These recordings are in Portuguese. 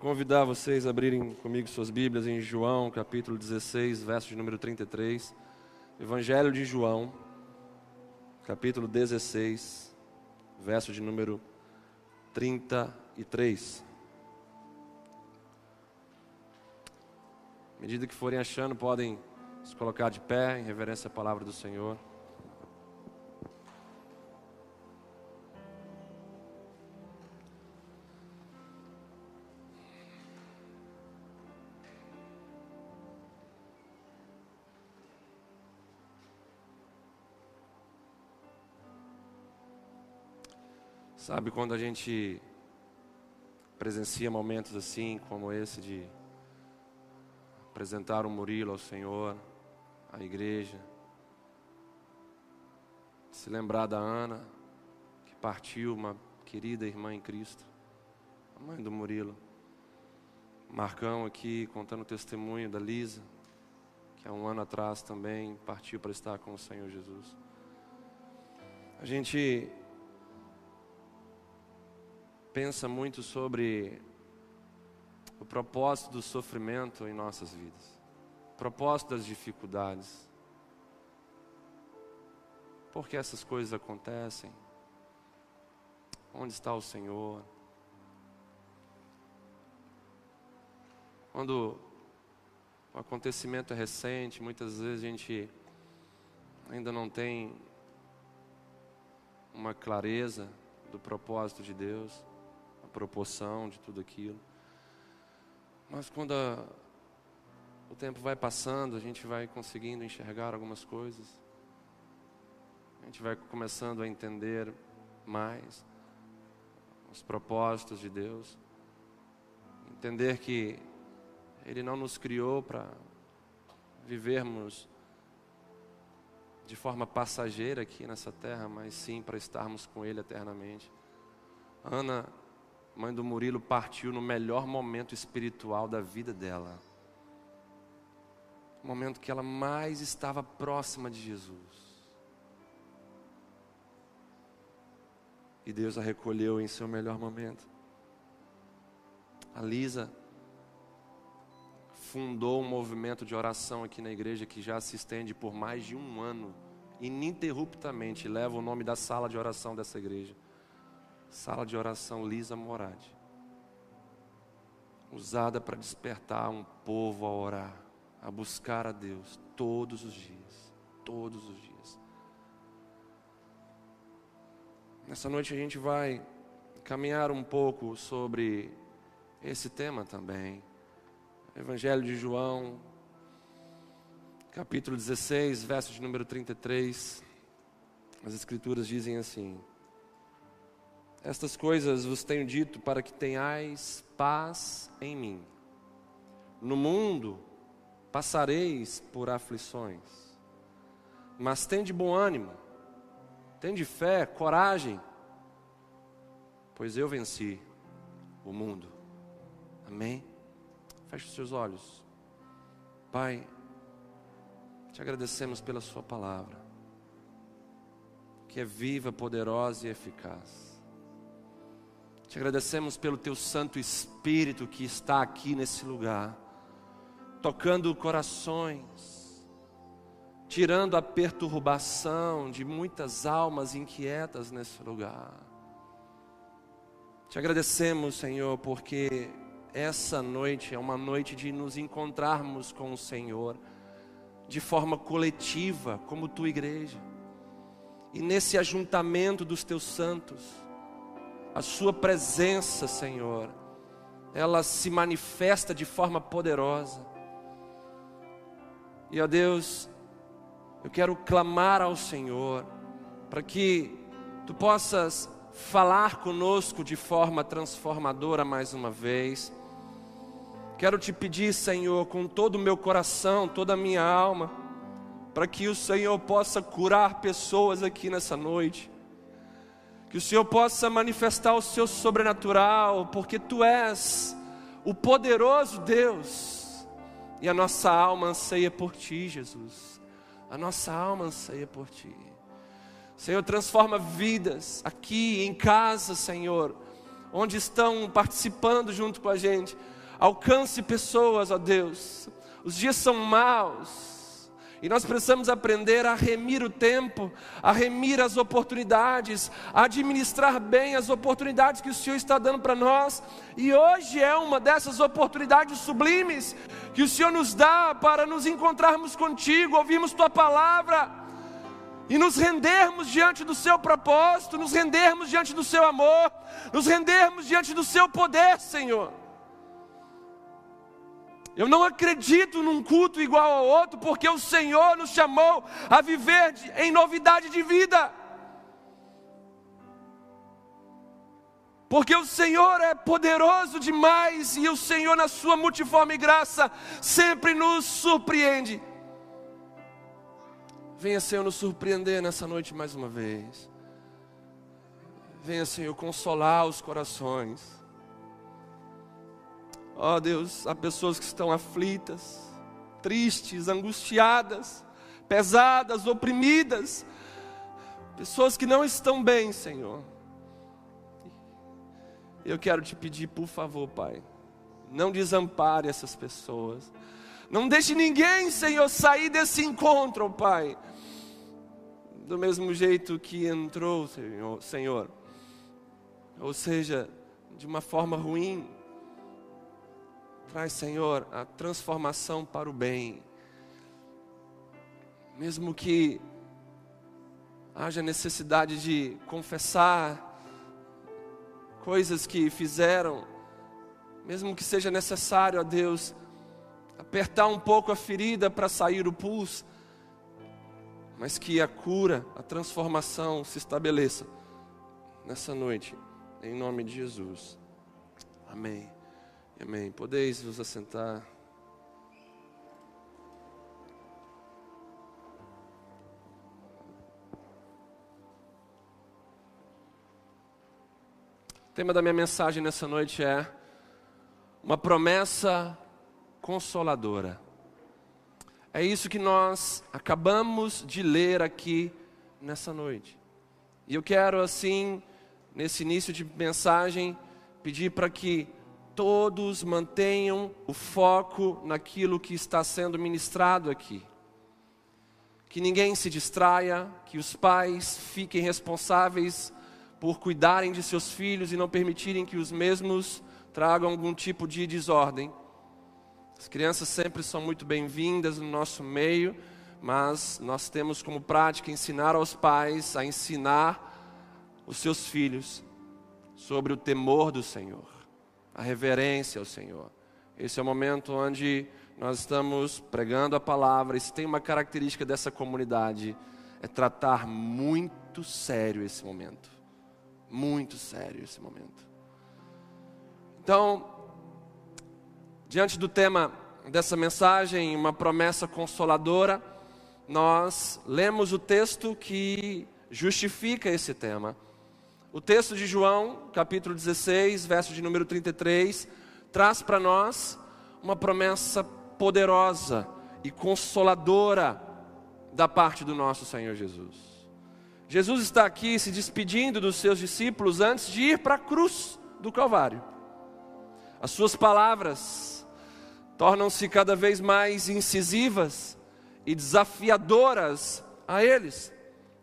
Convidar vocês a abrirem comigo suas Bíblias em João, capítulo 16, verso de número 33. Evangelho de João, capítulo 16, verso de número 33. À medida que forem achando, podem se colocar de pé em reverência à palavra do Senhor. Sabe quando a gente presencia momentos assim, como esse, de apresentar o Murilo ao Senhor, à igreja, se lembrar da Ana, que partiu, uma querida irmã em Cristo, a mãe do Murilo. Marcão aqui contando o testemunho da Lisa, que há um ano atrás também partiu para estar com o Senhor Jesus. A gente pensa muito sobre o propósito do sofrimento em nossas vidas, o propósito das dificuldades. Por que essas coisas acontecem? Onde está o Senhor? Quando o acontecimento é recente, muitas vezes a gente ainda não tem uma clareza do propósito de Deus proporção de tudo aquilo. Mas quando a, o tempo vai passando, a gente vai conseguindo enxergar algumas coisas. A gente vai começando a entender mais os propósitos de Deus. Entender que Ele não nos criou para vivermos de forma passageira aqui nessa terra, mas sim para estarmos com Ele eternamente. Ana mãe do Murilo partiu no melhor momento espiritual da vida dela. O momento que ela mais estava próxima de Jesus. E Deus a recolheu em seu melhor momento. A Lisa fundou um movimento de oração aqui na igreja que já se estende por mais de um ano, ininterruptamente, leva o nome da sala de oração dessa igreja. Sala de oração Lisa Morad. Usada para despertar um povo a orar, a buscar a Deus todos os dias. Todos os dias. Nessa noite a gente vai caminhar um pouco sobre esse tema também. Evangelho de João, capítulo 16, verso de número 33. As Escrituras dizem assim: estas coisas vos tenho dito para que tenhais paz em mim. No mundo passareis por aflições, mas tende bom ânimo, tende fé, coragem, pois eu venci o mundo. Amém? Feche os seus olhos. Pai, te agradecemos pela Sua palavra, que é viva, poderosa e eficaz. Te agradecemos pelo teu Santo Espírito que está aqui nesse lugar, tocando corações, tirando a perturbação de muitas almas inquietas nesse lugar. Te agradecemos, Senhor, porque essa noite é uma noite de nos encontrarmos com o Senhor de forma coletiva, como tua igreja. E nesse ajuntamento dos teus santos, a Sua presença, Senhor, ela se manifesta de forma poderosa. E, ó Deus, eu quero clamar ao Senhor, para que Tu possas falar conosco de forma transformadora mais uma vez. Quero te pedir, Senhor, com todo o meu coração, toda a minha alma, para que o Senhor possa curar pessoas aqui nessa noite que o Senhor possa manifestar o seu sobrenatural, porque tu és o poderoso Deus, e a nossa alma anseia por ti, Jesus. A nossa alma anseia por ti. Senhor, transforma vidas aqui em casa, Senhor. onde estão participando junto com a gente. Alcance pessoas, ó Deus. Os dias são maus. E nós precisamos aprender a remir o tempo, a remir as oportunidades, a administrar bem as oportunidades que o Senhor está dando para nós. E hoje é uma dessas oportunidades sublimes que o Senhor nos dá para nos encontrarmos contigo, ouvirmos tua palavra e nos rendermos diante do seu propósito, nos rendermos diante do seu amor, nos rendermos diante do seu poder, Senhor. Eu não acredito num culto igual ao outro, porque o Senhor nos chamou a viver em novidade de vida. Porque o Senhor é poderoso demais e o Senhor, na sua multiforme graça, sempre nos surpreende. Venha, Senhor, nos surpreender nessa noite mais uma vez. Venha, Senhor, consolar os corações. Ó oh, Deus, há pessoas que estão aflitas, tristes, angustiadas, pesadas, oprimidas, pessoas que não estão bem, Senhor. Eu quero te pedir, por favor, Pai, não desampare essas pessoas. Não deixe ninguém, Senhor, sair desse encontro, Pai. Do mesmo jeito que entrou, Senhor, Senhor. Ou seja, de uma forma ruim, Traz, Senhor, a transformação para o bem. Mesmo que haja necessidade de confessar coisas que fizeram, mesmo que seja necessário a Deus apertar um pouco a ferida para sair o pulso, mas que a cura, a transformação se estabeleça nessa noite, em nome de Jesus. Amém. Amém. Podeis vos assentar. O tema da minha mensagem nessa noite é uma promessa consoladora. É isso que nós acabamos de ler aqui nessa noite. E eu quero, assim, nesse início de mensagem, pedir para que todos mantenham o foco naquilo que está sendo ministrado aqui. Que ninguém se distraia, que os pais fiquem responsáveis por cuidarem de seus filhos e não permitirem que os mesmos tragam algum tipo de desordem. As crianças sempre são muito bem-vindas no nosso meio, mas nós temos como prática ensinar aos pais a ensinar os seus filhos sobre o temor do Senhor a reverência ao Senhor. Esse é o momento onde nós estamos pregando a palavra. Se tem uma característica dessa comunidade, é tratar muito sério esse momento. Muito sério esse momento. Então, diante do tema dessa mensagem, uma promessa consoladora, nós lemos o texto que justifica esse tema. O texto de João, capítulo 16, verso de número 33, traz para nós uma promessa poderosa e consoladora da parte do nosso Senhor Jesus. Jesus está aqui se despedindo dos seus discípulos antes de ir para a cruz do Calvário. As suas palavras tornam-se cada vez mais incisivas e desafiadoras a eles,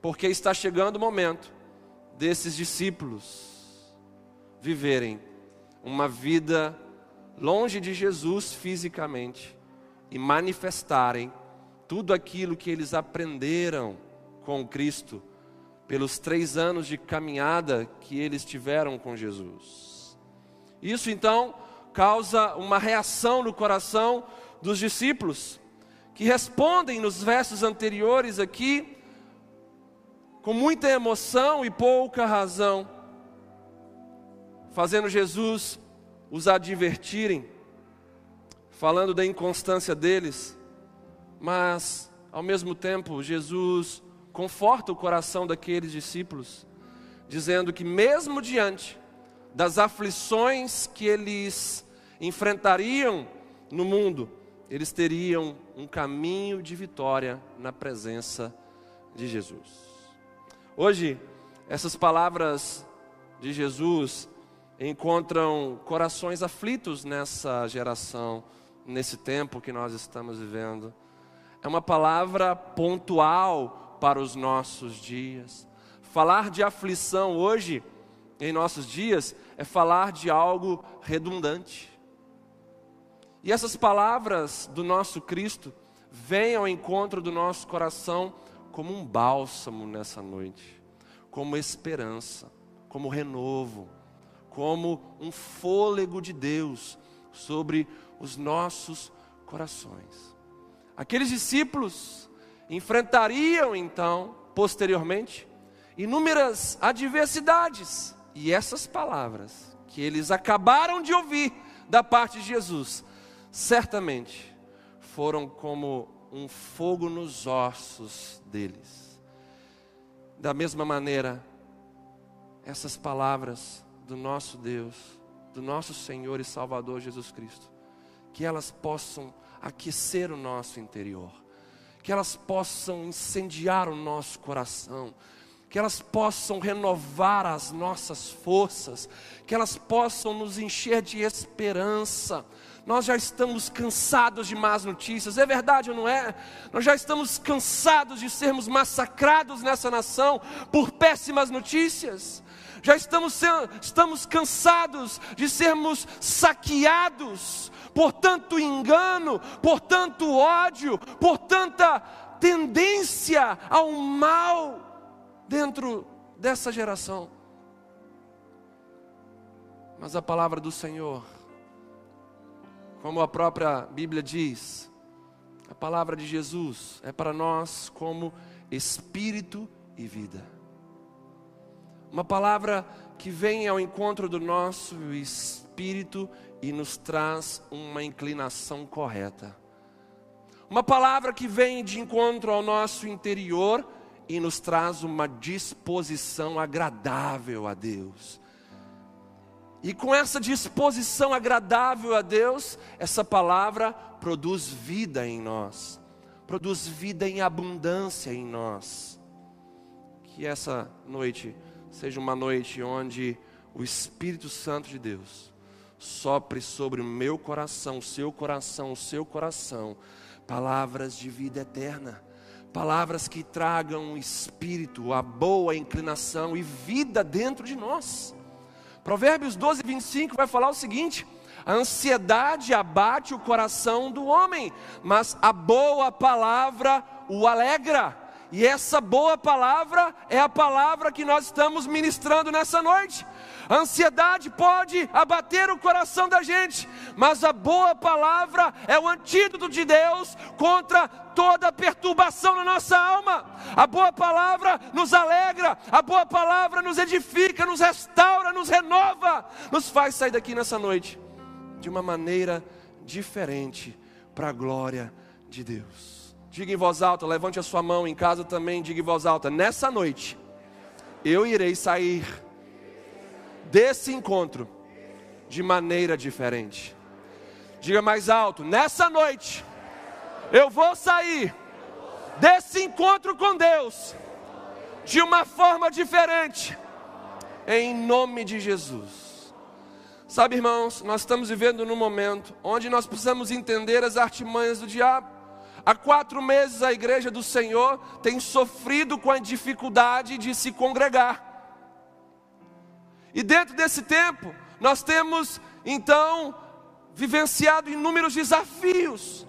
porque está chegando o momento desses discípulos viverem uma vida longe de Jesus fisicamente e manifestarem tudo aquilo que eles aprenderam com Cristo pelos três anos de caminhada que eles tiveram com Jesus. Isso então causa uma reação no coração dos discípulos, que respondem nos versos anteriores aqui com muita emoção e pouca razão, fazendo Jesus os advertirem, falando da inconstância deles, mas ao mesmo tempo Jesus conforta o coração daqueles discípulos, dizendo que mesmo diante das aflições que eles enfrentariam no mundo, eles teriam um caminho de vitória na presença de Jesus. Hoje, essas palavras de Jesus encontram corações aflitos nessa geração, nesse tempo que nós estamos vivendo. É uma palavra pontual para os nossos dias. Falar de aflição hoje, em nossos dias, é falar de algo redundante. E essas palavras do nosso Cristo vêm ao encontro do nosso coração como um bálsamo nessa noite, como esperança, como renovo, como um fôlego de Deus sobre os nossos corações. Aqueles discípulos enfrentariam então, posteriormente, inúmeras adversidades, e essas palavras que eles acabaram de ouvir da parte de Jesus, certamente foram como um fogo nos ossos deles. Da mesma maneira, essas palavras do nosso Deus, do nosso Senhor e Salvador Jesus Cristo, que elas possam aquecer o nosso interior, que elas possam incendiar o nosso coração, que elas possam renovar as nossas forças, que elas possam nos encher de esperança. Nós já estamos cansados de más notícias, é verdade ou não é? Nós já estamos cansados de sermos massacrados nessa nação por péssimas notícias. Já estamos, estamos cansados de sermos saqueados por tanto engano, por tanto ódio, por tanta tendência ao mal dentro dessa geração. Mas a palavra do Senhor, como a própria Bíblia diz, a palavra de Jesus é para nós como espírito e vida. Uma palavra que vem ao encontro do nosso espírito e nos traz uma inclinação correta. Uma palavra que vem de encontro ao nosso interior e nos traz uma disposição agradável a Deus. E com essa disposição agradável a Deus, essa palavra produz vida em nós, produz vida em abundância em nós. Que essa noite seja uma noite onde o Espírito Santo de Deus sopre sobre o meu coração, o seu coração, o seu coração, palavras de vida eterna palavras que tragam o espírito, a boa inclinação e vida dentro de nós. Provérbios 12, 25 vai falar o seguinte: a ansiedade abate o coração do homem, mas a boa palavra o alegra. E essa boa palavra é a palavra que nós estamos ministrando nessa noite. A ansiedade pode abater o coração da gente, mas a boa palavra é o antídoto de Deus contra toda perturbação na nossa alma. A boa palavra nos alegra, a boa palavra nos edifica, nos restaura, nos renova, nos faz sair daqui nessa noite de uma maneira diferente para a glória de Deus. Diga em voz alta, levante a sua mão em casa também, diga em voz alta: nessa noite eu irei sair desse encontro de maneira diferente. Diga mais alto: nessa noite, eu vou sair desse encontro com Deus de uma forma diferente, em nome de Jesus. Sabe, irmãos, nós estamos vivendo num momento onde nós precisamos entender as artimanhas do diabo. Há quatro meses a igreja do Senhor tem sofrido com a dificuldade de se congregar. E dentro desse tempo, nós temos então vivenciado inúmeros desafios.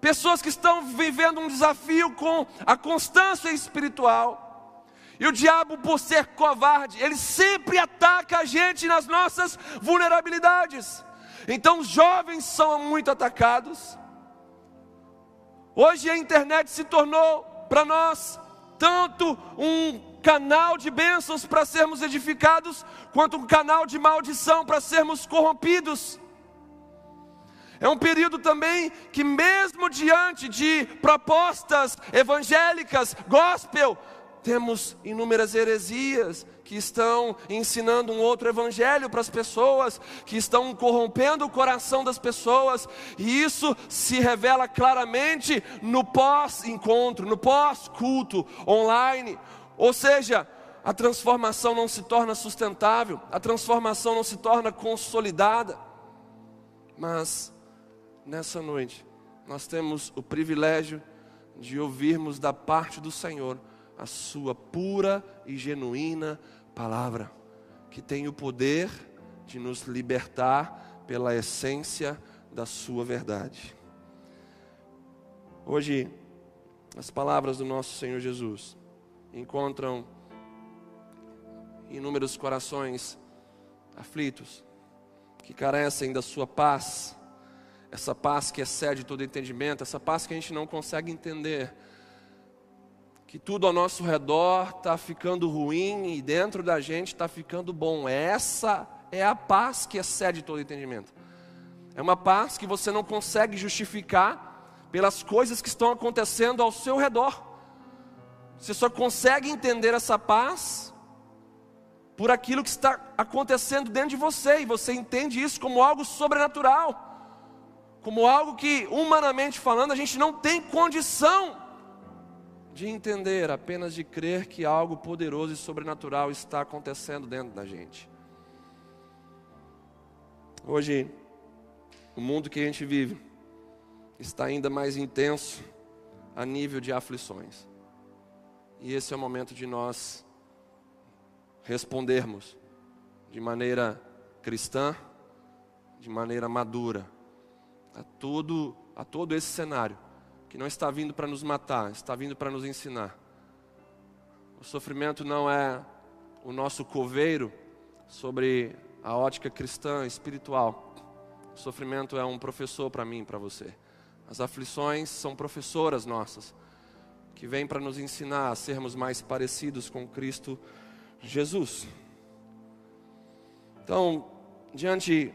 Pessoas que estão vivendo um desafio com a constância espiritual. E o diabo, por ser covarde, ele sempre ataca a gente nas nossas vulnerabilidades. Então, os jovens são muito atacados. Hoje a internet se tornou para nós tanto um canal de bênçãos para sermos edificados, quanto um canal de maldição para sermos corrompidos. É um período também que, mesmo diante de propostas evangélicas, gospel, temos inúmeras heresias que estão ensinando um outro evangelho para as pessoas, que estão corrompendo o coração das pessoas, e isso se revela claramente no pós-encontro, no pós-culto online, ou seja, a transformação não se torna sustentável, a transformação não se torna consolidada. Mas nessa noite, nós temos o privilégio de ouvirmos da parte do Senhor a Sua pura e genuína palavra, que tem o poder de nos libertar pela essência da Sua verdade. Hoje, as palavras do nosso Senhor Jesus encontram inúmeros corações aflitos, que carecem da sua paz, essa paz que excede todo entendimento, essa paz que a gente não consegue entender, que tudo ao nosso redor está ficando ruim e dentro da gente está ficando bom. Essa é a paz que excede todo entendimento. É uma paz que você não consegue justificar pelas coisas que estão acontecendo ao seu redor. Você só consegue entender essa paz por aquilo que está acontecendo dentro de você, e você entende isso como algo sobrenatural, como algo que, humanamente falando, a gente não tem condição de entender, apenas de crer que algo poderoso e sobrenatural está acontecendo dentro da gente. Hoje, o mundo que a gente vive está ainda mais intenso a nível de aflições. E esse é o momento de nós respondermos de maneira cristã, de maneira madura, a todo, a todo esse cenário que não está vindo para nos matar, está vindo para nos ensinar. O sofrimento não é o nosso coveiro sobre a ótica cristã espiritual. O sofrimento é um professor para mim, para você. As aflições são professoras nossas, que vêm para nos ensinar a sermos mais parecidos com Cristo Jesus. Então, diante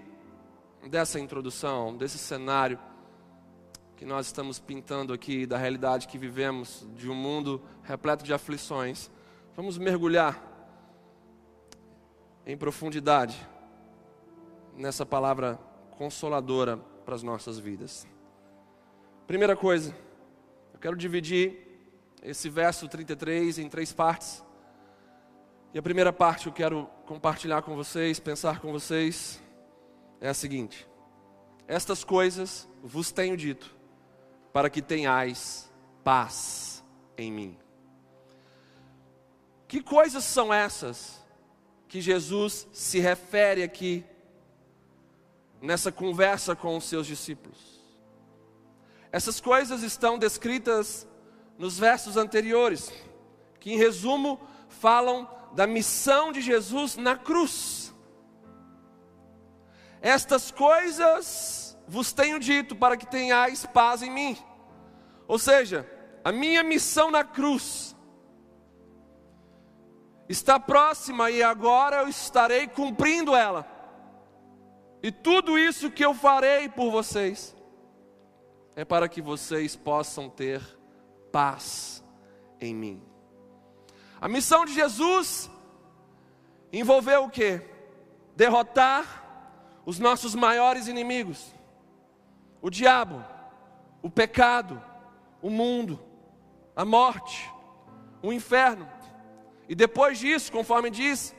dessa introdução, desse cenário que nós estamos pintando aqui, da realidade que vivemos, de um mundo repleto de aflições, vamos mergulhar em profundidade nessa palavra consoladora para as nossas vidas. Primeira coisa, eu quero dividir esse verso 33 em três partes. E a primeira parte eu quero compartilhar com vocês, pensar com vocês, é a seguinte: Estas coisas vos tenho dito, para que tenhais paz em mim. Que coisas são essas que Jesus se refere aqui nessa conversa com os seus discípulos? Essas coisas estão descritas nos versos anteriores, que em resumo falam da missão de Jesus na cruz. Estas coisas vos tenho dito para que tenhais paz em mim. Ou seja, a minha missão na cruz está próxima e agora eu estarei cumprindo ela. E tudo isso que eu farei por vocês é para que vocês possam ter paz em mim. A missão de Jesus envolveu o que? Derrotar os nossos maiores inimigos: o diabo, o pecado, o mundo, a morte, o inferno. E depois disso, conforme diz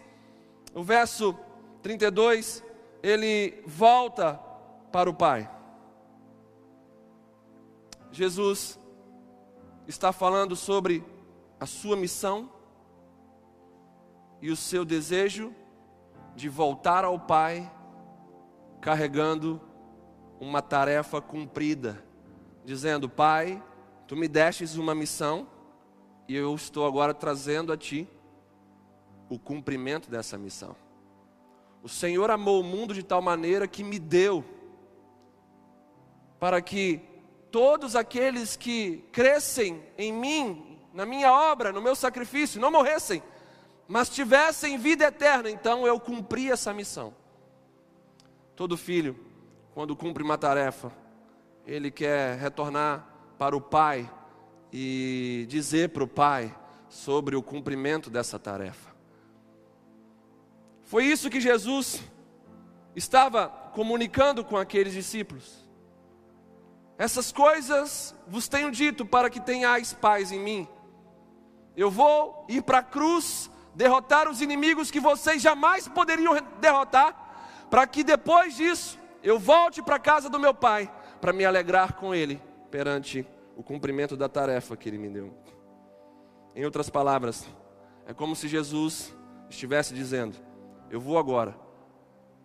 o verso 32, ele volta para o Pai. Jesus está falando sobre a sua missão e o seu desejo de voltar ao Pai carregando uma tarefa cumprida, dizendo: Pai, tu me destes uma missão e eu estou agora trazendo a ti o cumprimento dessa missão. O Senhor amou o mundo de tal maneira que me deu para que todos aqueles que crescem em mim, na minha obra, no meu sacrifício, não morressem, mas tivessem vida eterna, então eu cumpri essa missão. Todo filho, quando cumpre uma tarefa, ele quer retornar para o pai e dizer para o pai sobre o cumprimento dessa tarefa. Foi isso que Jesus estava comunicando com aqueles discípulos. Essas coisas vos tenho dito para que tenhais paz em mim. Eu vou ir para a cruz derrotar os inimigos que vocês jamais poderiam derrotar, para que depois disso eu volte para a casa do meu pai, para me alegrar com ele perante o cumprimento da tarefa que ele me deu. Em outras palavras, é como se Jesus estivesse dizendo: Eu vou agora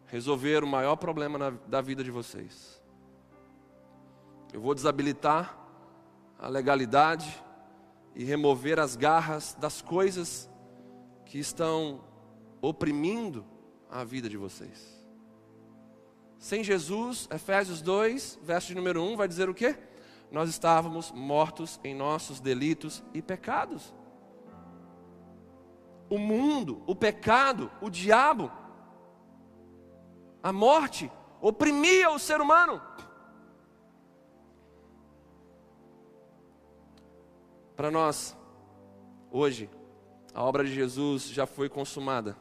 resolver o maior problema na, da vida de vocês. Eu vou desabilitar a legalidade e remover as garras das coisas que estão oprimindo a vida de vocês. Sem Jesus, Efésios 2, verso de número 1, vai dizer o quê? Nós estávamos mortos em nossos delitos e pecados. O mundo, o pecado, o diabo, a morte oprimia o ser humano. Para nós, hoje, a obra de Jesus já foi consumada.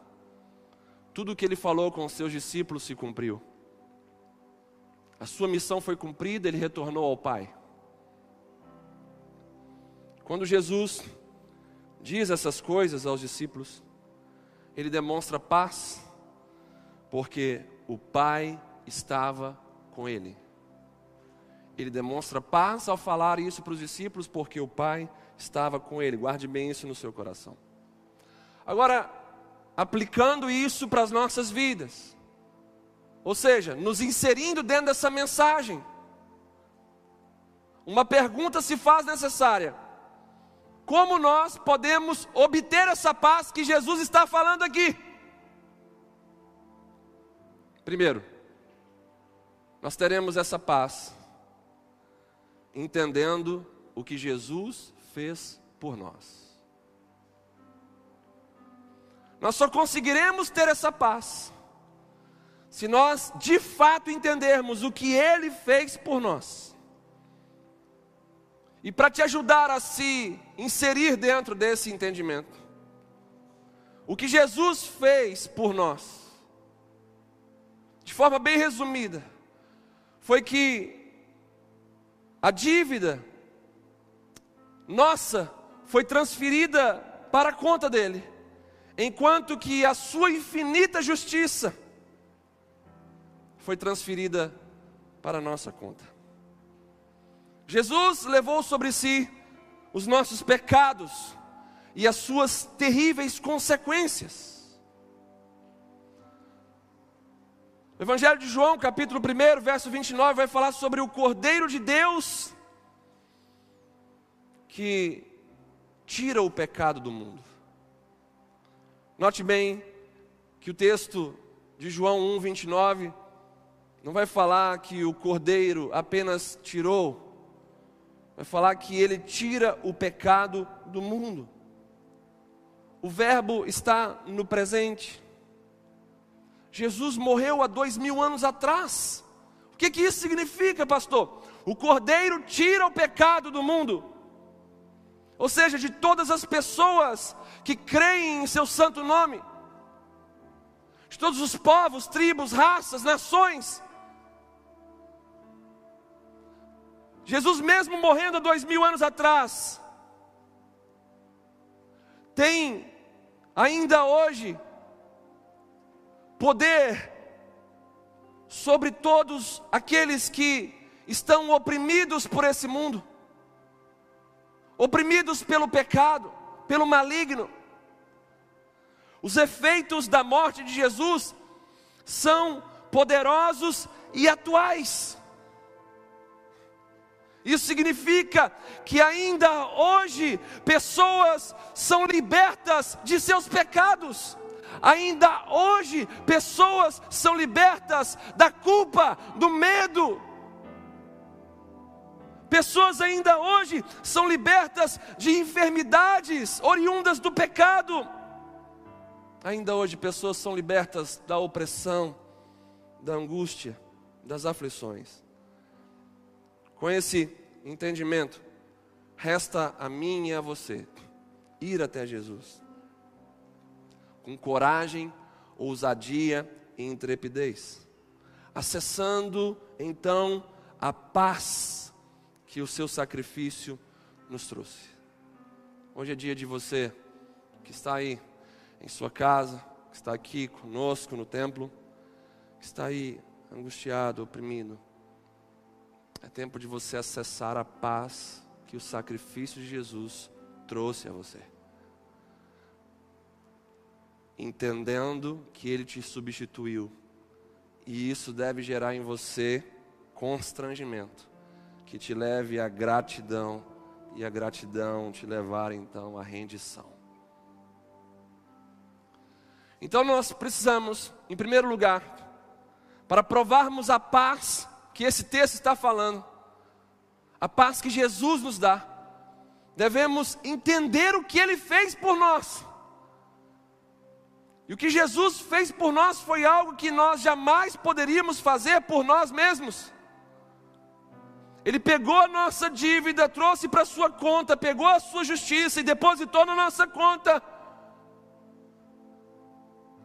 Tudo o que ele falou com os seus discípulos se cumpriu. A sua missão foi cumprida, ele retornou ao Pai. Quando Jesus diz essas coisas aos discípulos, ele demonstra paz, porque o Pai estava com ele. Ele demonstra paz ao falar isso para os discípulos, porque o Pai estava com ele. Guarde bem isso no seu coração. Agora, aplicando isso para as nossas vidas, ou seja, nos inserindo dentro dessa mensagem, uma pergunta se faz necessária: como nós podemos obter essa paz que Jesus está falando aqui? Primeiro, nós teremos essa paz entendendo o que Jesus fez por nós. Nós só conseguiremos ter essa paz se nós de fato entendermos o que Ele fez por nós. E para te ajudar a se inserir dentro desse entendimento, o que Jesus fez por nós, de forma bem resumida, foi que a dívida nossa foi transferida para a conta dele, enquanto que a sua infinita justiça foi transferida para a nossa conta. Jesus levou sobre si os nossos pecados e as suas terríveis consequências. Evangelho de João, capítulo 1, verso 29, vai falar sobre o Cordeiro de Deus que tira o pecado do mundo. Note bem que o texto de João 1, 29 não vai falar que o cordeiro apenas tirou, vai falar que ele tira o pecado do mundo. O verbo está no presente. Jesus morreu há dois mil anos atrás. O que, que isso significa, pastor? O cordeiro tira o pecado do mundo ou seja, de todas as pessoas que creem em seu santo nome, de todos os povos, tribos, raças, nações. Jesus, mesmo morrendo há dois mil anos atrás, tem ainda hoje poder sobre todos aqueles que estão oprimidos por esse mundo oprimidos pelo pecado, pelo maligno. Os efeitos da morte de Jesus são poderosos e atuais. Isso significa que ainda hoje pessoas são libertas de seus pecados. Ainda hoje pessoas são libertas da culpa, do medo, Pessoas ainda hoje são libertas de enfermidades oriundas do pecado. Ainda hoje pessoas são libertas da opressão, da angústia, das aflições. Com esse entendimento, resta a mim e a você ir até Jesus. Com coragem, ousadia e intrepidez. Acessando então a paz que o seu sacrifício nos trouxe. Hoje é dia de você que está aí em sua casa, que está aqui conosco no templo, que está aí angustiado, oprimido. É tempo de você acessar a paz que o sacrifício de Jesus trouxe a você. Entendendo que ele te substituiu. E isso deve gerar em você constrangimento, que te leve à gratidão e a gratidão te levar então à rendição. Então nós precisamos, em primeiro lugar, para provarmos a paz que esse texto está falando, a paz que Jesus nos dá, devemos entender o que ele fez por nós. E o que Jesus fez por nós foi algo que nós jamais poderíamos fazer por nós mesmos. Ele pegou a nossa dívida, trouxe para sua conta, pegou a sua justiça e depositou na nossa conta.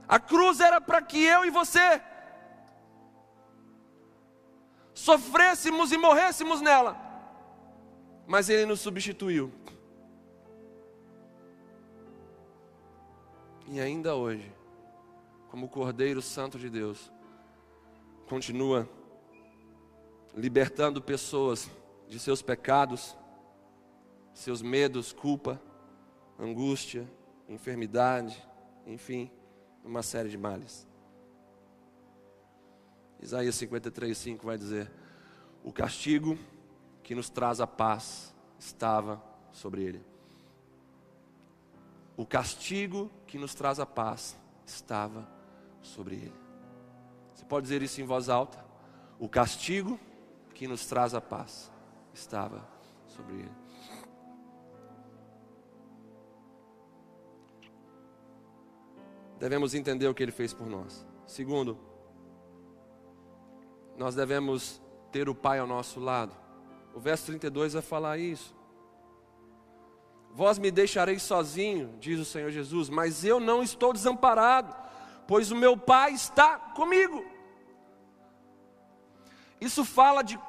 A cruz era para que eu e você sofrêssemos e morrêssemos nela, mas Ele nos substituiu. E ainda hoje, como Cordeiro Santo de Deus, continua libertando pessoas de seus pecados, seus medos, culpa, angústia, enfermidade, enfim, uma série de males. Isaías 53, 5 vai dizer: O castigo que nos traz a paz estava sobre ele. O castigo que nos traz a paz estava sobre ele. Você pode dizer isso em voz alta? O castigo que nos traz a paz estava sobre ele. Devemos entender o que ele fez por nós. Segundo, nós devemos ter o Pai ao nosso lado. O verso 32 vai falar isso. Vós me deixareis sozinho, diz o Senhor Jesus, mas eu não estou desamparado, pois o meu Pai está comigo. Isso fala de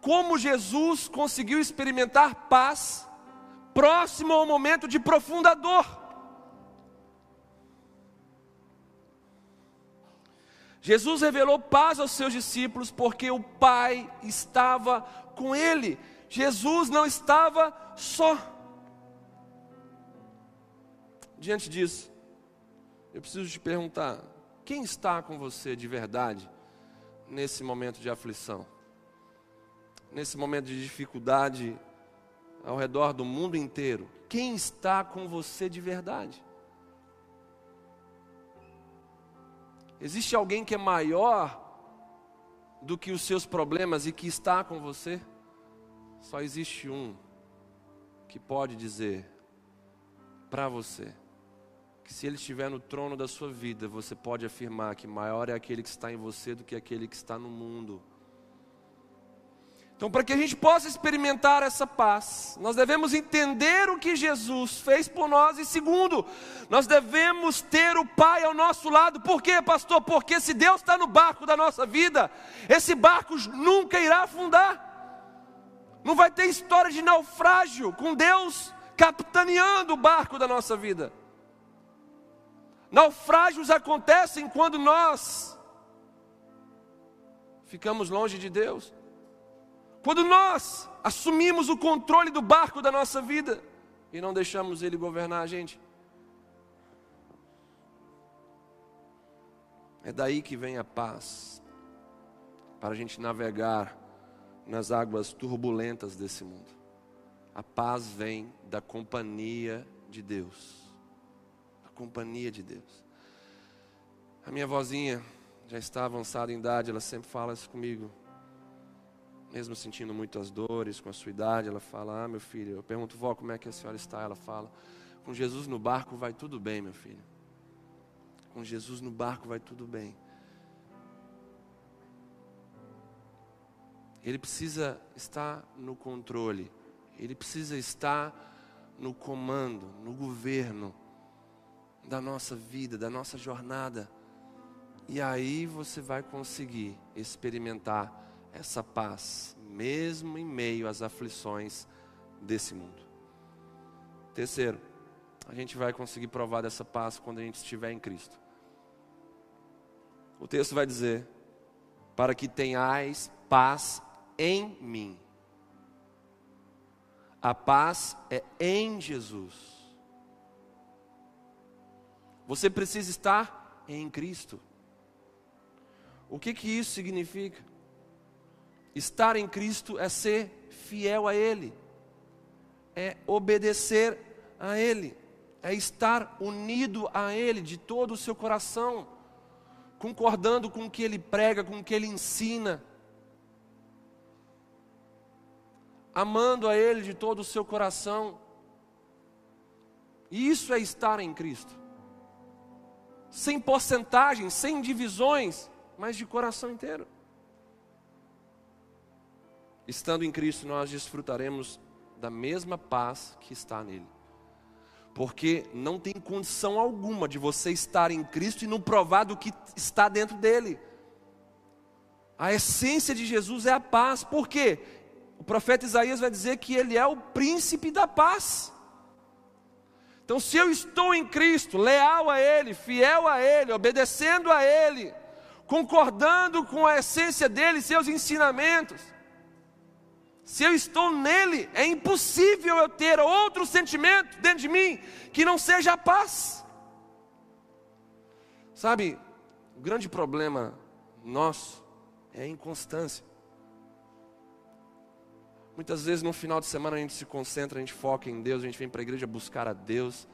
como Jesus conseguiu experimentar paz próximo ao momento de profunda dor. Jesus revelou paz aos seus discípulos porque o Pai estava com ele. Jesus não estava só. Diante disso, eu preciso te perguntar: quem está com você de verdade nesse momento de aflição? Nesse momento de dificuldade ao redor do mundo inteiro? Quem está com você de verdade? Existe alguém que é maior do que os seus problemas e que está com você? Só existe um que pode dizer para você que se ele estiver no trono da sua vida, você pode afirmar que maior é aquele que está em você do que aquele que está no mundo. Então, para que a gente possa experimentar essa paz, nós devemos entender o que Jesus fez por nós, e segundo, nós devemos ter o Pai ao nosso lado, por quê, pastor? Porque se Deus está no barco da nossa vida, esse barco nunca irá afundar, não vai ter história de naufrágio com Deus capitaneando o barco da nossa vida. Naufrágios acontecem quando nós ficamos longe de Deus. Quando nós assumimos o controle do barco da nossa vida e não deixamos ele governar a gente. É daí que vem a paz, para a gente navegar nas águas turbulentas desse mundo. A paz vem da companhia de Deus. Companhia de Deus. A minha vozinha já está avançada em idade, ela sempre fala isso comigo mesmo sentindo muitas dores com a sua idade, ela fala: Ah, meu filho, eu pergunto, vó, como é que a senhora está? Ela fala: Com Jesus no barco vai tudo bem, meu filho. Com Jesus no barco vai tudo bem. Ele precisa estar no controle, ele precisa estar no comando, no governo da nossa vida, da nossa jornada. E aí você vai conseguir experimentar essa paz, mesmo em meio às aflições desse mundo. Terceiro, a gente vai conseguir provar dessa paz quando a gente estiver em Cristo. O texto vai dizer: para que tenhais paz em mim. A paz é em Jesus. Você precisa estar em Cristo. O que que isso significa? Estar em Cristo é ser fiel a Ele, é obedecer a Ele, é estar unido a Ele de todo o seu coração, concordando com o que Ele prega, com o que Ele ensina, amando a Ele de todo o seu coração. Isso é estar em Cristo, sem porcentagens, sem divisões, mas de coração inteiro. Estando em Cristo, nós desfrutaremos da mesma paz que está nele. Porque não tem condição alguma de você estar em Cristo e não provar do que está dentro dele. A essência de Jesus é a paz. Por quê? O profeta Isaías vai dizer que ele é o príncipe da paz. Então, se eu estou em Cristo, leal a Ele, fiel a Ele, obedecendo a Ele, concordando com a essência dele, seus ensinamentos, se eu estou nele, é impossível eu ter outro sentimento dentro de mim que não seja a paz. Sabe, o grande problema nosso é a inconstância. Muitas vezes no final de semana a gente se concentra, a gente foca em Deus, a gente vem para a igreja buscar a Deus,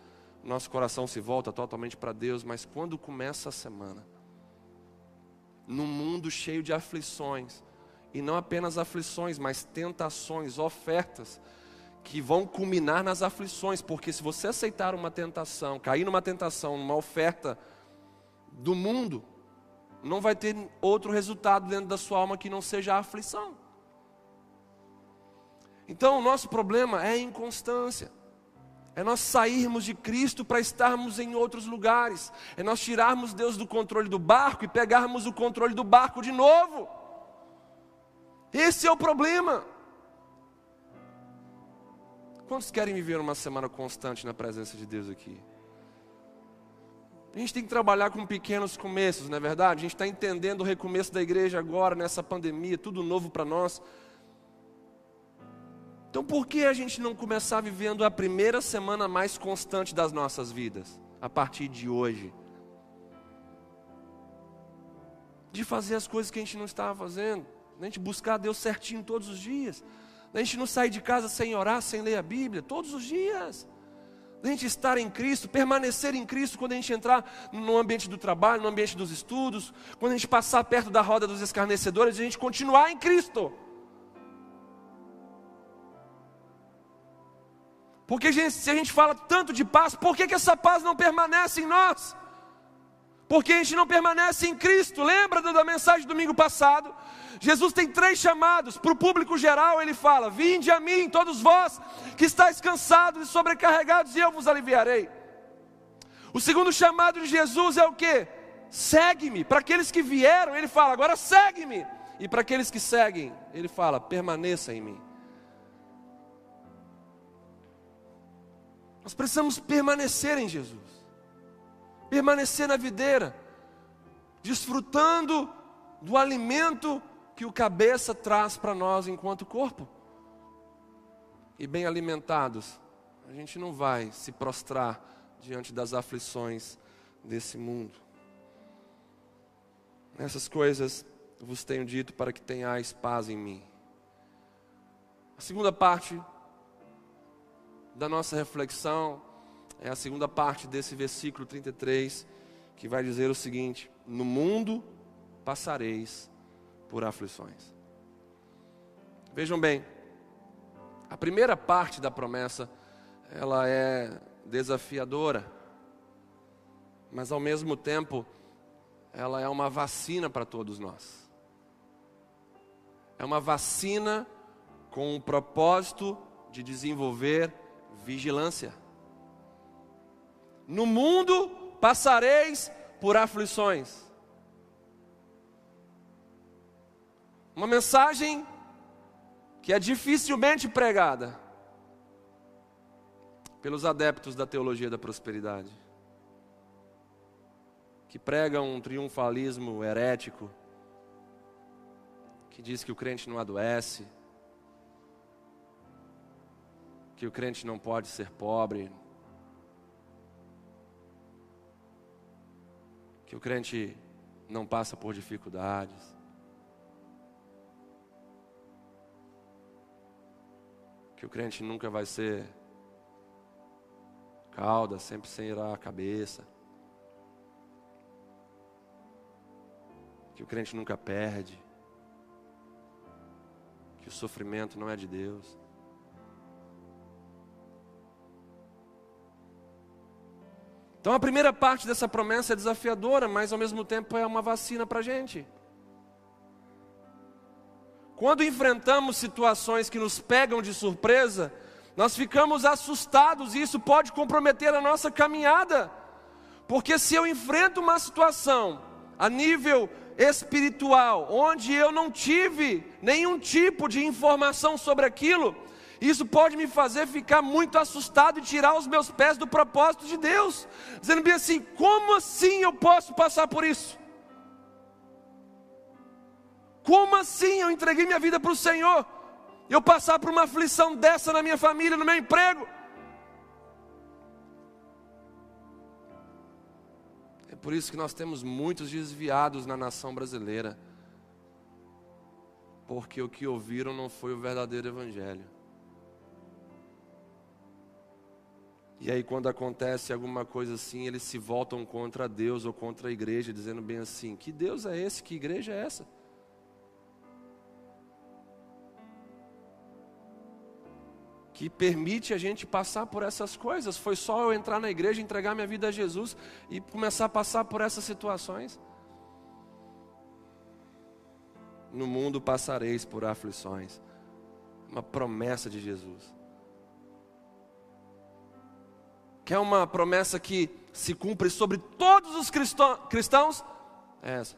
nosso coração se volta totalmente para Deus, mas quando começa a semana, num mundo cheio de aflições, e não apenas aflições, mas tentações, ofertas, que vão culminar nas aflições, porque se você aceitar uma tentação, cair numa tentação, numa oferta do mundo, não vai ter outro resultado dentro da sua alma que não seja a aflição. Então, o nosso problema é a inconstância. É nós sairmos de Cristo para estarmos em outros lugares. É nós tirarmos Deus do controle do barco e pegarmos o controle do barco de novo. Esse é o problema. Quantos querem viver uma semana constante na presença de Deus aqui? A gente tem que trabalhar com pequenos começos, não é verdade? A gente está entendendo o recomeço da igreja agora, nessa pandemia, tudo novo para nós. Então por que a gente não começar vivendo a primeira semana mais constante das nossas vidas, a partir de hoje? De fazer as coisas que a gente não estava fazendo da gente buscar Deus certinho todos os dias, da gente não sair de casa sem orar, sem ler a Bíblia, todos os dias, da gente estar em Cristo, permanecer em Cristo quando a gente entrar no ambiente do trabalho, no ambiente dos estudos, quando a gente passar perto da roda dos escarnecedores, a gente continuar em Cristo. Porque gente, se a gente fala tanto de paz, por que, que essa paz não permanece em nós? Porque a gente não permanece em Cristo. Lembra da mensagem do domingo passado? Jesus tem três chamados. Para o público geral, ele fala: Vinde a mim, todos vós que estáis cansados e sobrecarregados, e eu vos aliviarei. O segundo chamado de Jesus é o que? Segue-me. Para aqueles que vieram, ele fala: Agora segue-me. E para aqueles que seguem, ele fala: Permaneça em mim. Nós precisamos permanecer em Jesus, permanecer na videira, desfrutando do alimento que o cabeça traz para nós enquanto corpo. E bem alimentados, a gente não vai se prostrar diante das aflições desse mundo. Essas coisas vos tenho dito para que tenhais paz em mim. A segunda parte da nossa reflexão é a segunda parte desse versículo 33, que vai dizer o seguinte: No mundo passareis por aflições. Vejam bem, a primeira parte da promessa, ela é desafiadora, mas ao mesmo tempo, ela é uma vacina para todos nós. É uma vacina com o propósito de desenvolver vigilância. No mundo passareis por aflições. Uma mensagem que é dificilmente pregada. pelos adeptos da teologia da prosperidade, que pregam um triunfalismo herético, que diz que o crente não adoece, que o crente não pode ser pobre, que o crente não passa por dificuldades. Que o crente nunca vai ser cauda, sempre será a cabeça. Que o crente nunca perde. Que o sofrimento não é de Deus. Então a primeira parte dessa promessa é desafiadora, mas ao mesmo tempo é uma vacina para a gente. Quando enfrentamos situações que nos pegam de surpresa, nós ficamos assustados e isso pode comprometer a nossa caminhada. Porque se eu enfrento uma situação a nível espiritual, onde eu não tive nenhum tipo de informação sobre aquilo, isso pode me fazer ficar muito assustado e tirar os meus pés do propósito de Deus, dizendo bem assim: como assim eu posso passar por isso? Como assim eu entreguei minha vida para o Senhor? Eu passar por uma aflição dessa na minha família, no meu emprego? É por isso que nós temos muitos desviados na nação brasileira, porque o que ouviram não foi o verdadeiro Evangelho. E aí, quando acontece alguma coisa assim, eles se voltam contra Deus ou contra a igreja, dizendo bem assim: que Deus é esse? Que igreja é essa? Que permite a gente passar por essas coisas. Foi só eu entrar na igreja, entregar minha vida a Jesus e começar a passar por essas situações. No mundo passareis por aflições. Uma promessa de Jesus. Quer uma promessa que se cumpre sobre todos os cristãos? É essa.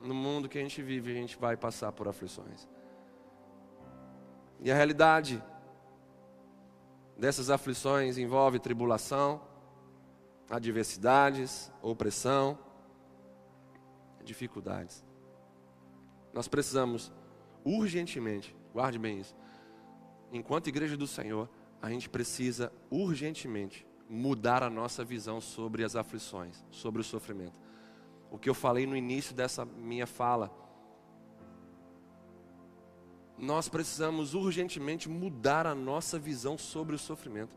No mundo que a gente vive, a gente vai passar por aflições. E a realidade dessas aflições envolve tribulação, adversidades, opressão, dificuldades. Nós precisamos urgentemente, guarde bem isso, enquanto igreja do Senhor, a gente precisa urgentemente mudar a nossa visão sobre as aflições, sobre o sofrimento. O que eu falei no início dessa minha fala. Nós precisamos urgentemente mudar a nossa visão sobre o sofrimento.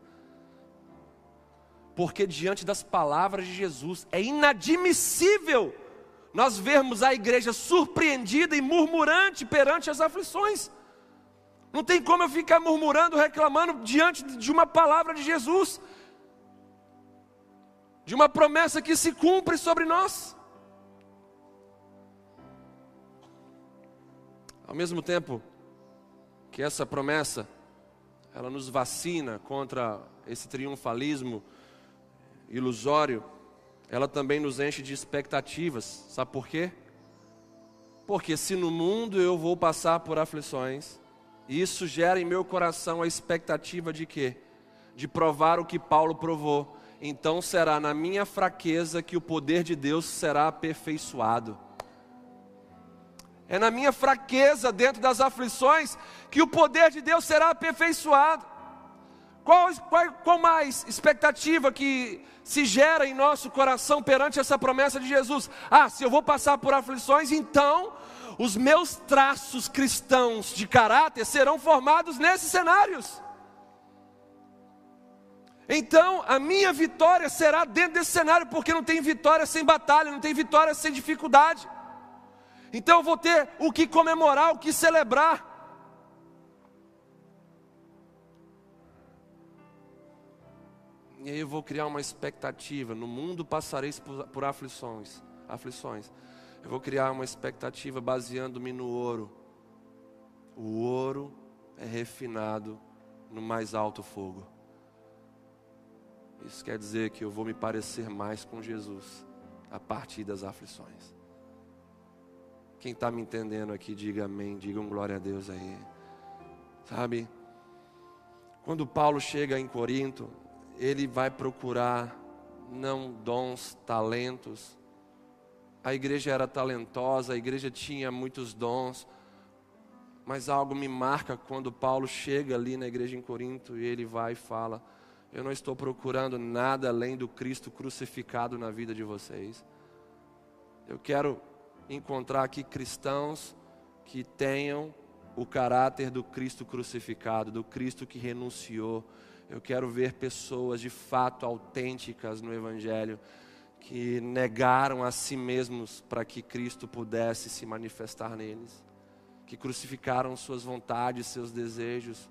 Porque diante das palavras de Jesus é inadmissível nós vermos a igreja surpreendida e murmurante perante as aflições. Não tem como eu ficar murmurando, reclamando diante de uma palavra de Jesus, de uma promessa que se cumpre sobre nós. Ao mesmo tempo que essa promessa, ela nos vacina contra esse triunfalismo ilusório, ela também nos enche de expectativas. Sabe por quê? Porque se no mundo eu vou passar por aflições, e isso gera em meu coração a expectativa de quê? De provar o que Paulo provou. Então será na minha fraqueza que o poder de Deus será aperfeiçoado. É na minha fraqueza, dentro das aflições, que o poder de Deus será aperfeiçoado. Qual, qual, qual, mais expectativa que se gera em nosso coração perante essa promessa de Jesus? Ah, se eu vou passar por aflições, então os meus traços cristãos de caráter serão formados nesses cenários. Então, a minha vitória será dentro desse cenário, porque não tem vitória sem batalha, não tem vitória sem dificuldade. Então, eu vou ter o que comemorar, o que celebrar. E aí eu vou criar uma expectativa. No mundo passareis por, aflições, aflições. Eu vou criar uma expectativa baseando-me no ouro. O ouro é refinado no mais alto fogo. Isso quer dizer que eu vou me parecer mais com Jesus a partir das aflições. Quem está me entendendo aqui, diga amém, diga um glória a Deus aí. Sabe? Quando Paulo chega em Corinto, ele vai procurar não dons, talentos. A igreja era talentosa, a igreja tinha muitos dons, mas algo me marca quando Paulo chega ali na igreja em Corinto e ele vai e fala: Eu não estou procurando nada além do Cristo crucificado na vida de vocês. Eu quero encontrar aqui cristãos que tenham o caráter do Cristo crucificado, do Cristo que renunciou. Eu quero ver pessoas de fato autênticas no Evangelho, que negaram a si mesmos para que Cristo pudesse se manifestar neles, que crucificaram suas vontades, seus desejos,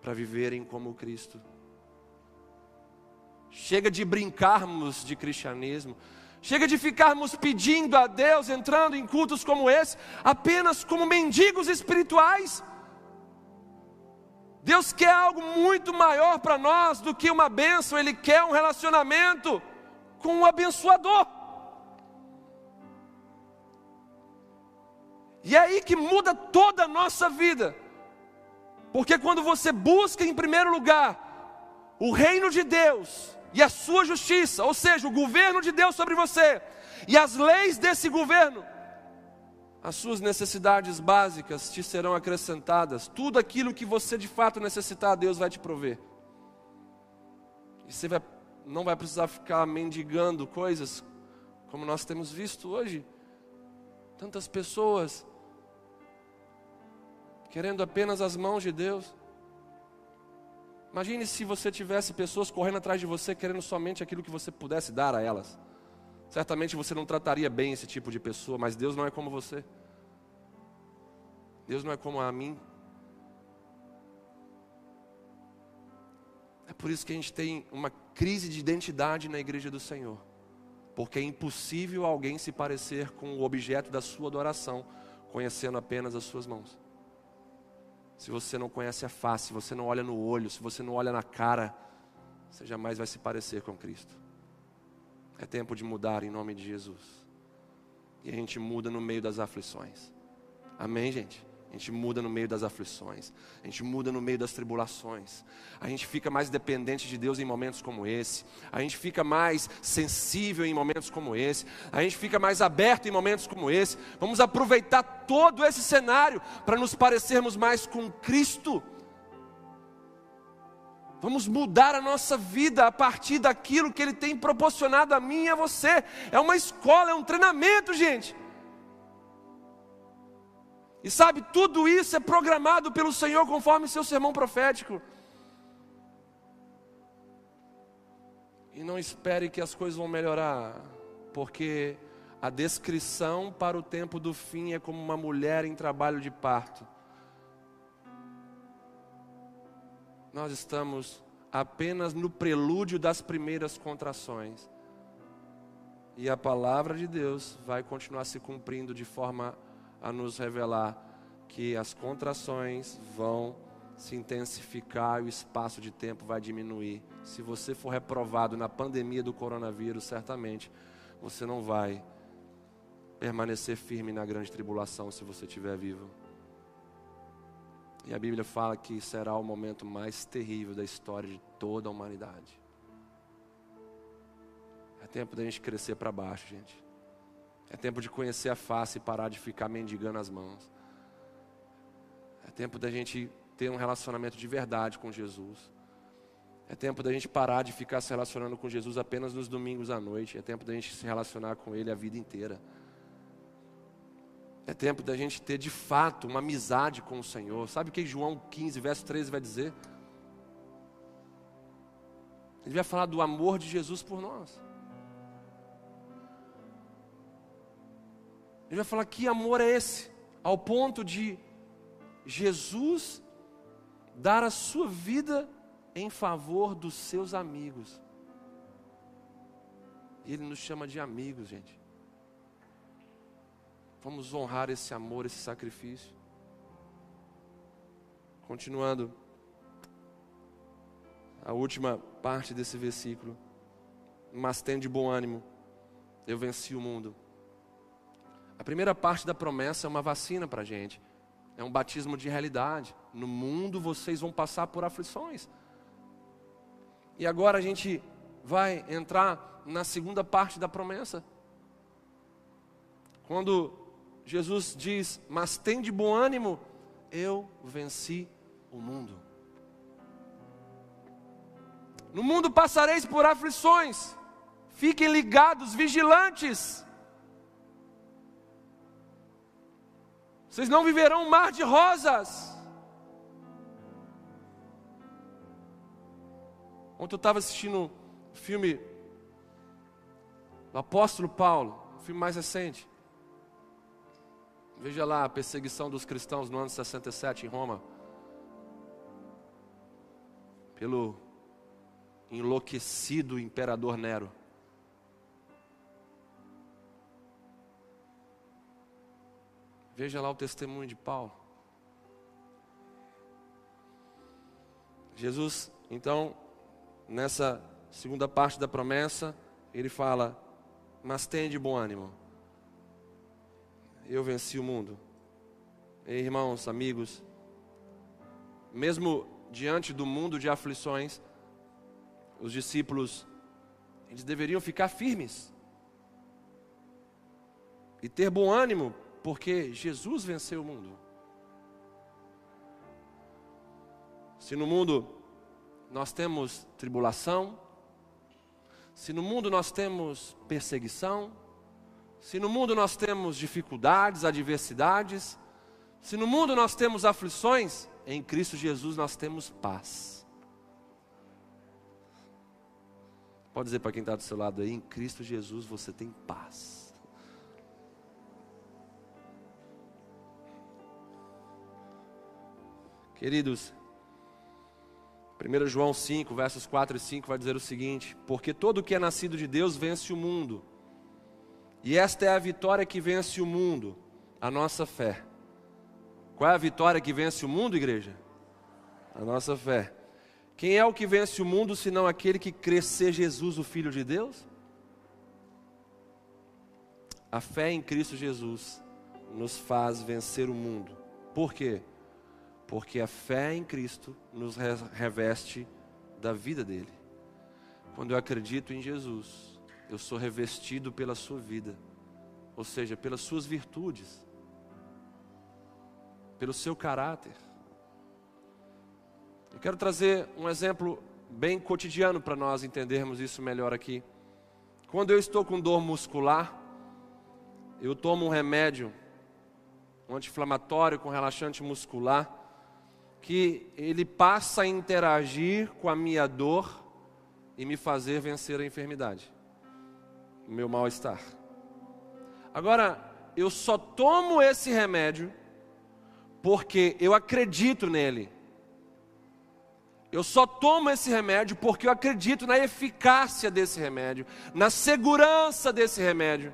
para viverem como Cristo. Chega de brincarmos de cristianismo, Chega de ficarmos pedindo a Deus, entrando em cultos como esse, apenas como mendigos espirituais. Deus quer algo muito maior para nós do que uma bênção, Ele quer um relacionamento com um abençoador. E é aí que muda toda a nossa vida, porque quando você busca em primeiro lugar o reino de Deus, e a sua justiça, ou seja, o governo de Deus sobre você e as leis desse governo, as suas necessidades básicas te serão acrescentadas. Tudo aquilo que você de fato necessitar, Deus vai te prover. E você vai, não vai precisar ficar mendigando coisas como nós temos visto hoje. Tantas pessoas querendo apenas as mãos de Deus. Imagine se você tivesse pessoas correndo atrás de você querendo somente aquilo que você pudesse dar a elas. Certamente você não trataria bem esse tipo de pessoa, mas Deus não é como você. Deus não é como a mim. É por isso que a gente tem uma crise de identidade na igreja do Senhor. Porque é impossível alguém se parecer com o objeto da sua adoração, conhecendo apenas as suas mãos se você não conhece a face, se você não olha no olho, se você não olha na cara, você jamais vai se parecer com Cristo. É tempo de mudar em nome de Jesus. E a gente muda no meio das aflições. Amém, gente? A gente muda no meio das aflições, a gente muda no meio das tribulações, a gente fica mais dependente de Deus em momentos como esse, a gente fica mais sensível em momentos como esse, a gente fica mais aberto em momentos como esse. Vamos aproveitar todo esse cenário para nos parecermos mais com Cristo. Vamos mudar a nossa vida a partir daquilo que Ele tem proporcionado a mim e a você. É uma escola, é um treinamento, gente. E sabe, tudo isso é programado pelo Senhor conforme seu sermão profético. E não espere que as coisas vão melhorar, porque a descrição para o tempo do fim é como uma mulher em trabalho de parto. Nós estamos apenas no prelúdio das primeiras contrações. E a palavra de Deus vai continuar se cumprindo de forma a nos revelar que as contrações vão se intensificar e o espaço de tempo vai diminuir. Se você for reprovado na pandemia do coronavírus, certamente você não vai permanecer firme na grande tribulação se você estiver vivo. E a Bíblia fala que será o momento mais terrível da história de toda a humanidade. É tempo da gente crescer para baixo, gente. É tempo de conhecer a face e parar de ficar mendigando as mãos. É tempo da gente ter um relacionamento de verdade com Jesus. É tempo da gente parar de ficar se relacionando com Jesus apenas nos domingos à noite. É tempo da gente se relacionar com Ele a vida inteira. É tempo da gente ter de fato uma amizade com o Senhor. Sabe o que João 15, verso 13 vai dizer? Ele vai falar do amor de Jesus por nós. Ele vai falar que amor é esse, ao ponto de Jesus dar a sua vida em favor dos seus amigos. E Ele nos chama de amigos, gente. Vamos honrar esse amor, esse sacrifício. Continuando, a última parte desse versículo. Mas tem de bom ânimo, eu venci o mundo. A primeira parte da promessa é uma vacina para a gente. É um batismo de realidade. No mundo vocês vão passar por aflições. E agora a gente vai entrar na segunda parte da promessa. Quando Jesus diz: Mas tem de bom ânimo, eu venci o mundo. No mundo passareis por aflições, fiquem ligados, vigilantes. Vocês não viverão um mar de rosas. Ontem eu estava assistindo o filme do apóstolo Paulo, um filme mais recente. Veja lá a perseguição dos cristãos no ano 67 em Roma. Pelo enlouquecido imperador Nero. Veja lá o testemunho de Paulo. Jesus, então, nessa segunda parte da promessa, ele fala: Mas tem de bom ânimo, eu venci o mundo. Irmãos, amigos, mesmo diante do mundo de aflições, os discípulos, eles deveriam ficar firmes e ter bom ânimo, porque Jesus venceu o mundo. Se no mundo nós temos tribulação, se no mundo nós temos perseguição, se no mundo nós temos dificuldades, adversidades, se no mundo nós temos aflições, em Cristo Jesus nós temos paz. Pode dizer para quem está do seu lado aí, em Cristo Jesus você tem paz. Queridos, 1 João 5, versos 4 e 5 vai dizer o seguinte: Porque todo o que é nascido de Deus vence o mundo, e esta é a vitória que vence o mundo, a nossa fé. Qual é a vitória que vence o mundo, igreja? A nossa fé. Quem é o que vence o mundo senão aquele que crê ser Jesus, o Filho de Deus? A fé em Cristo Jesus nos faz vencer o mundo. Por quê? Porque a fé em Cristo nos reveste da vida dele. Quando eu acredito em Jesus, eu sou revestido pela sua vida, ou seja, pelas suas virtudes, pelo seu caráter. Eu quero trazer um exemplo bem cotidiano para nós entendermos isso melhor aqui. Quando eu estou com dor muscular, eu tomo um remédio, um anti-inflamatório com relaxante muscular, que ele passa a interagir com a minha dor e me fazer vencer a enfermidade, o meu mal-estar. Agora, eu só tomo esse remédio porque eu acredito nele. Eu só tomo esse remédio porque eu acredito na eficácia desse remédio, na segurança desse remédio.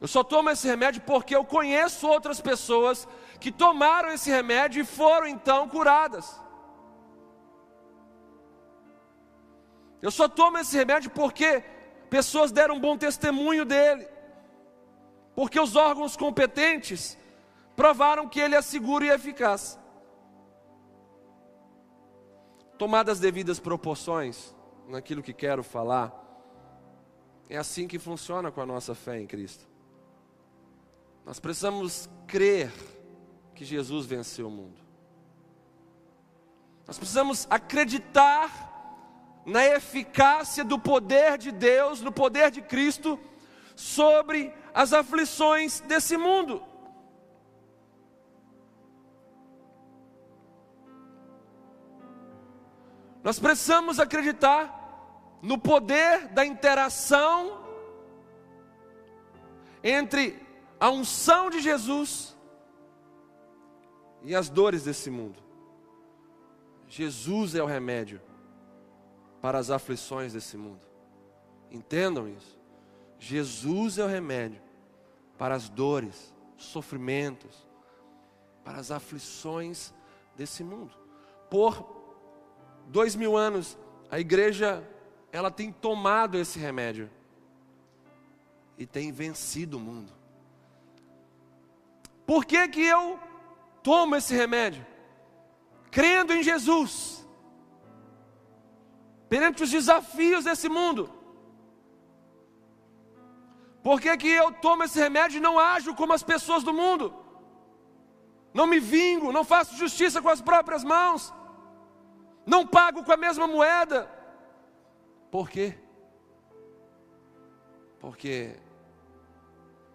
Eu só tomo esse remédio porque eu conheço outras pessoas que tomaram esse remédio e foram então curadas. Eu só tomo esse remédio porque pessoas deram um bom testemunho dele, porque os órgãos competentes provaram que ele é seguro e eficaz. Tomadas as devidas proporções naquilo que quero falar, é assim que funciona com a nossa fé em Cristo. Nós precisamos crer que Jesus venceu o mundo. Nós precisamos acreditar na eficácia do poder de Deus, no poder de Cristo, sobre as aflições desse mundo. Nós precisamos acreditar no poder da interação entre a unção de Jesus e as dores desse mundo. Jesus é o remédio para as aflições desse mundo. Entendam isso. Jesus é o remédio para as dores, sofrimentos, para as aflições desse mundo. Por dois mil anos, a igreja ela tem tomado esse remédio e tem vencido o mundo. Por que, que eu tomo esse remédio? Crendo em Jesus, perante os desafios desse mundo. Por que, que eu tomo esse remédio e não ajo como as pessoas do mundo? Não me vingo, não faço justiça com as próprias mãos, não pago com a mesma moeda. Por quê? Porque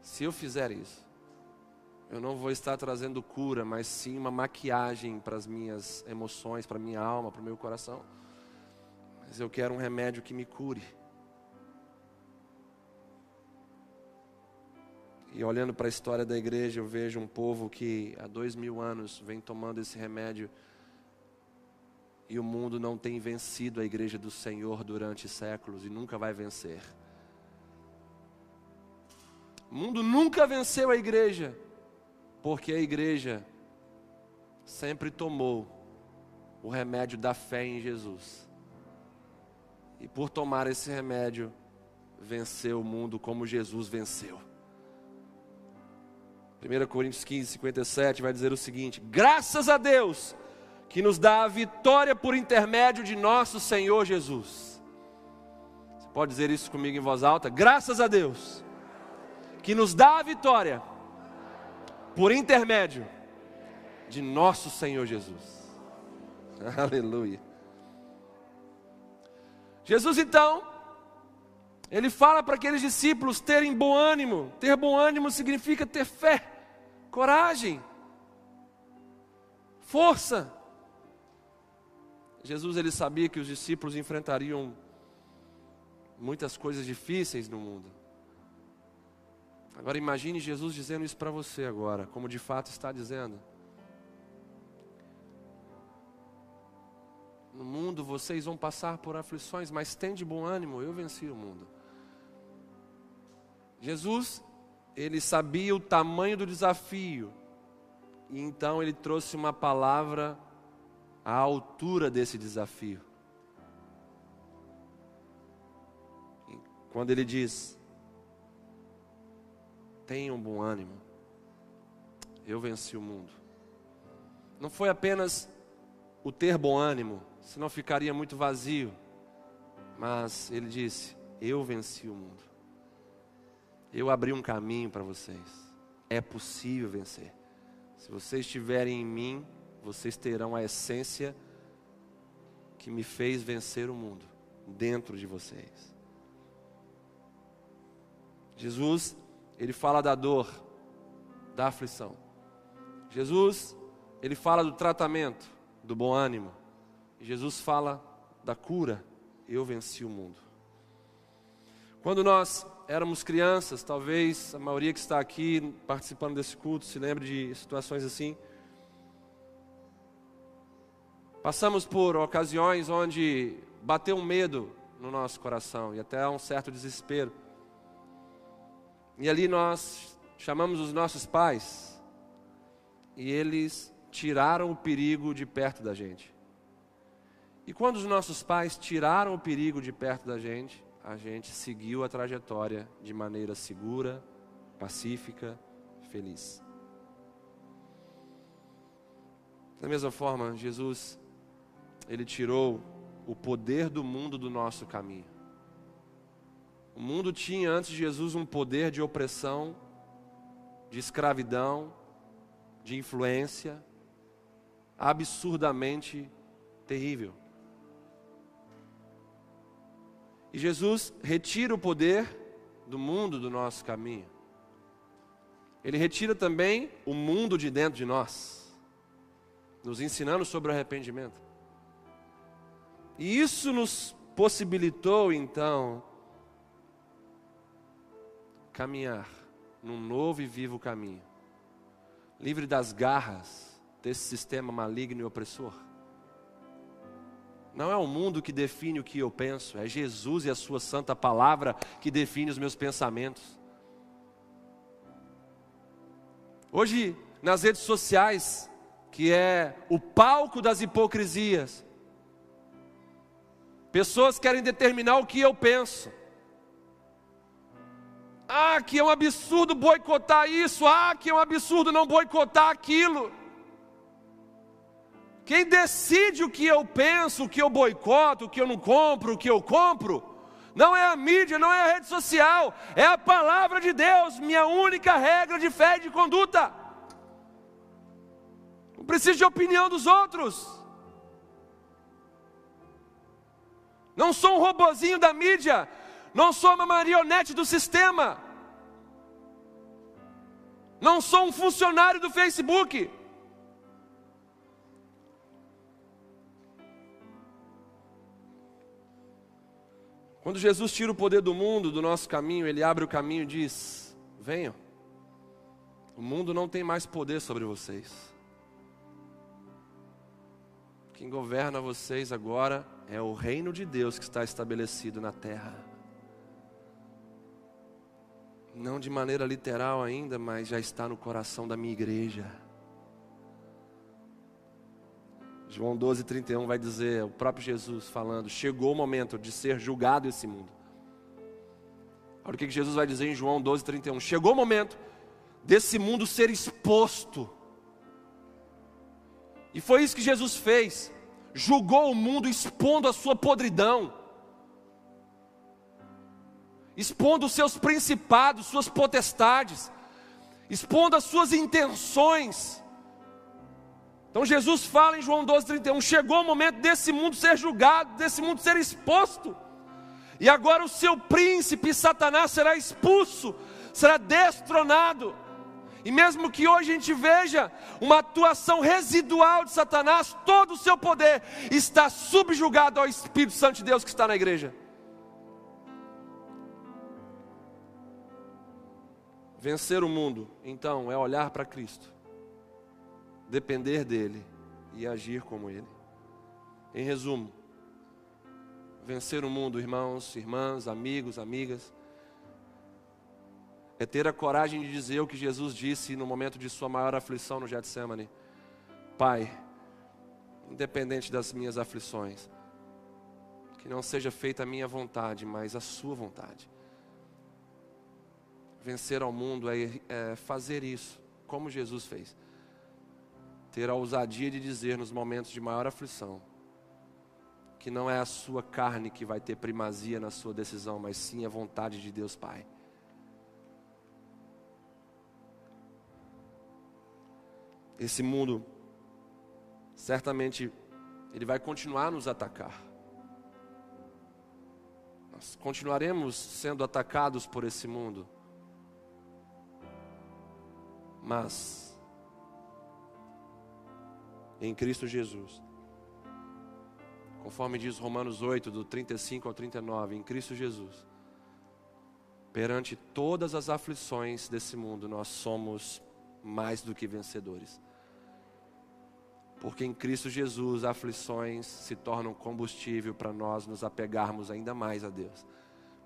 se eu fizer isso, eu não vou estar trazendo cura, mas sim uma maquiagem para as minhas emoções, para minha alma, para o meu coração. Mas eu quero um remédio que me cure. E olhando para a história da igreja, eu vejo um povo que há dois mil anos vem tomando esse remédio e o mundo não tem vencido a igreja do Senhor durante séculos e nunca vai vencer. O mundo nunca venceu a igreja porque a igreja sempre tomou o remédio da fé em Jesus. E por tomar esse remédio, venceu o mundo como Jesus venceu. 1 Coríntios 15, 57 vai dizer o seguinte: Graças a Deus que nos dá a vitória por intermédio de nosso Senhor Jesus. Você pode dizer isso comigo em voz alta? Graças a Deus que nos dá a vitória por intermédio de nosso Senhor Jesus. Aleluia. Jesus então, ele fala para aqueles discípulos terem bom ânimo. Ter bom ânimo significa ter fé, coragem, força. Jesus ele sabia que os discípulos enfrentariam muitas coisas difíceis no mundo. Agora imagine Jesus dizendo isso para você agora, como de fato está dizendo. No mundo vocês vão passar por aflições, mas tem de bom ânimo, eu venci o mundo. Jesus, ele sabia o tamanho do desafio, e então ele trouxe uma palavra à altura desse desafio. Quando ele diz: Tenham bom ânimo. Eu venci o mundo. Não foi apenas o ter bom ânimo, senão ficaria muito vazio. Mas ele disse: Eu venci o mundo. Eu abri um caminho para vocês. É possível vencer. Se vocês estiverem em mim, vocês terão a essência que me fez vencer o mundo dentro de vocês. Jesus ele fala da dor, da aflição. Jesus, ele fala do tratamento, do bom ânimo. Jesus fala da cura. Eu venci o mundo. Quando nós éramos crianças, talvez a maioria que está aqui participando desse culto se lembre de situações assim. Passamos por ocasiões onde bateu um medo no nosso coração e até um certo desespero. E ali nós chamamos os nossos pais e eles tiraram o perigo de perto da gente. E quando os nossos pais tiraram o perigo de perto da gente, a gente seguiu a trajetória de maneira segura, pacífica, feliz. Da mesma forma, Jesus, ele tirou o poder do mundo do nosso caminho. O mundo tinha antes de Jesus um poder de opressão, de escravidão, de influência, absurdamente terrível. E Jesus retira o poder do mundo do nosso caminho. Ele retira também o mundo de dentro de nós, nos ensinando sobre arrependimento. E isso nos possibilitou então caminhar num novo e vivo caminho, livre das garras desse sistema maligno e opressor. Não é o mundo que define o que eu penso, é Jesus e a Sua Santa Palavra que define os meus pensamentos. Hoje, nas redes sociais, que é o palco das hipocrisias, pessoas querem determinar o que eu penso. Ah, que é um absurdo boicotar isso. Ah, que é um absurdo não boicotar aquilo. Quem decide o que eu penso, o que eu boicoto, o que eu não compro, o que eu compro, não é a mídia, não é a rede social, é a palavra de Deus, minha única regra de fé e de conduta. Não preciso de opinião dos outros. Não sou um robozinho da mídia, não sou uma marionete do sistema, não sou um funcionário do Facebook. Quando Jesus tira o poder do mundo do nosso caminho, ele abre o caminho e diz: Venham, o mundo não tem mais poder sobre vocês. Quem governa vocês agora é o reino de Deus que está estabelecido na terra. Não de maneira literal ainda, mas já está no coração da minha igreja. João 12, 31 vai dizer, o próprio Jesus falando: chegou o momento de ser julgado esse mundo. Olha o que Jesus vai dizer em João 12, 31. Chegou o momento desse mundo ser exposto e foi isso que Jesus fez. Julgou o mundo expondo a sua podridão, expondo os seus principados, suas potestades, expondo as suas intenções. Então Jesus fala em João 12:31, chegou o momento desse mundo ser julgado, desse mundo ser exposto. E agora o seu príncipe Satanás será expulso, será destronado. E mesmo que hoje a gente veja uma atuação residual de Satanás, todo o seu poder está subjugado ao Espírito Santo de Deus que está na igreja. Vencer o mundo, então, é olhar para Cristo, depender dEle e agir como Ele. Em resumo, vencer o mundo, irmãos, irmãs, amigos, amigas, é ter a coragem de dizer o que Jesus disse no momento de sua maior aflição no Getsemane: Pai, independente das minhas aflições, que não seja feita a minha vontade, mas a Sua vontade. Vencer ao mundo é, é fazer isso, como Jesus fez. Ter a ousadia de dizer nos momentos de maior aflição, que não é a sua carne que vai ter primazia na sua decisão, mas sim a vontade de Deus Pai. esse mundo certamente ele vai continuar a nos atacar. Nós continuaremos sendo atacados por esse mundo. Mas em Cristo Jesus, conforme diz Romanos 8, do 35 ao 39, em Cristo Jesus, perante todas as aflições desse mundo, nós somos mais do que vencedores. Porque em Cristo Jesus aflições se tornam combustível para nós nos apegarmos ainda mais a Deus.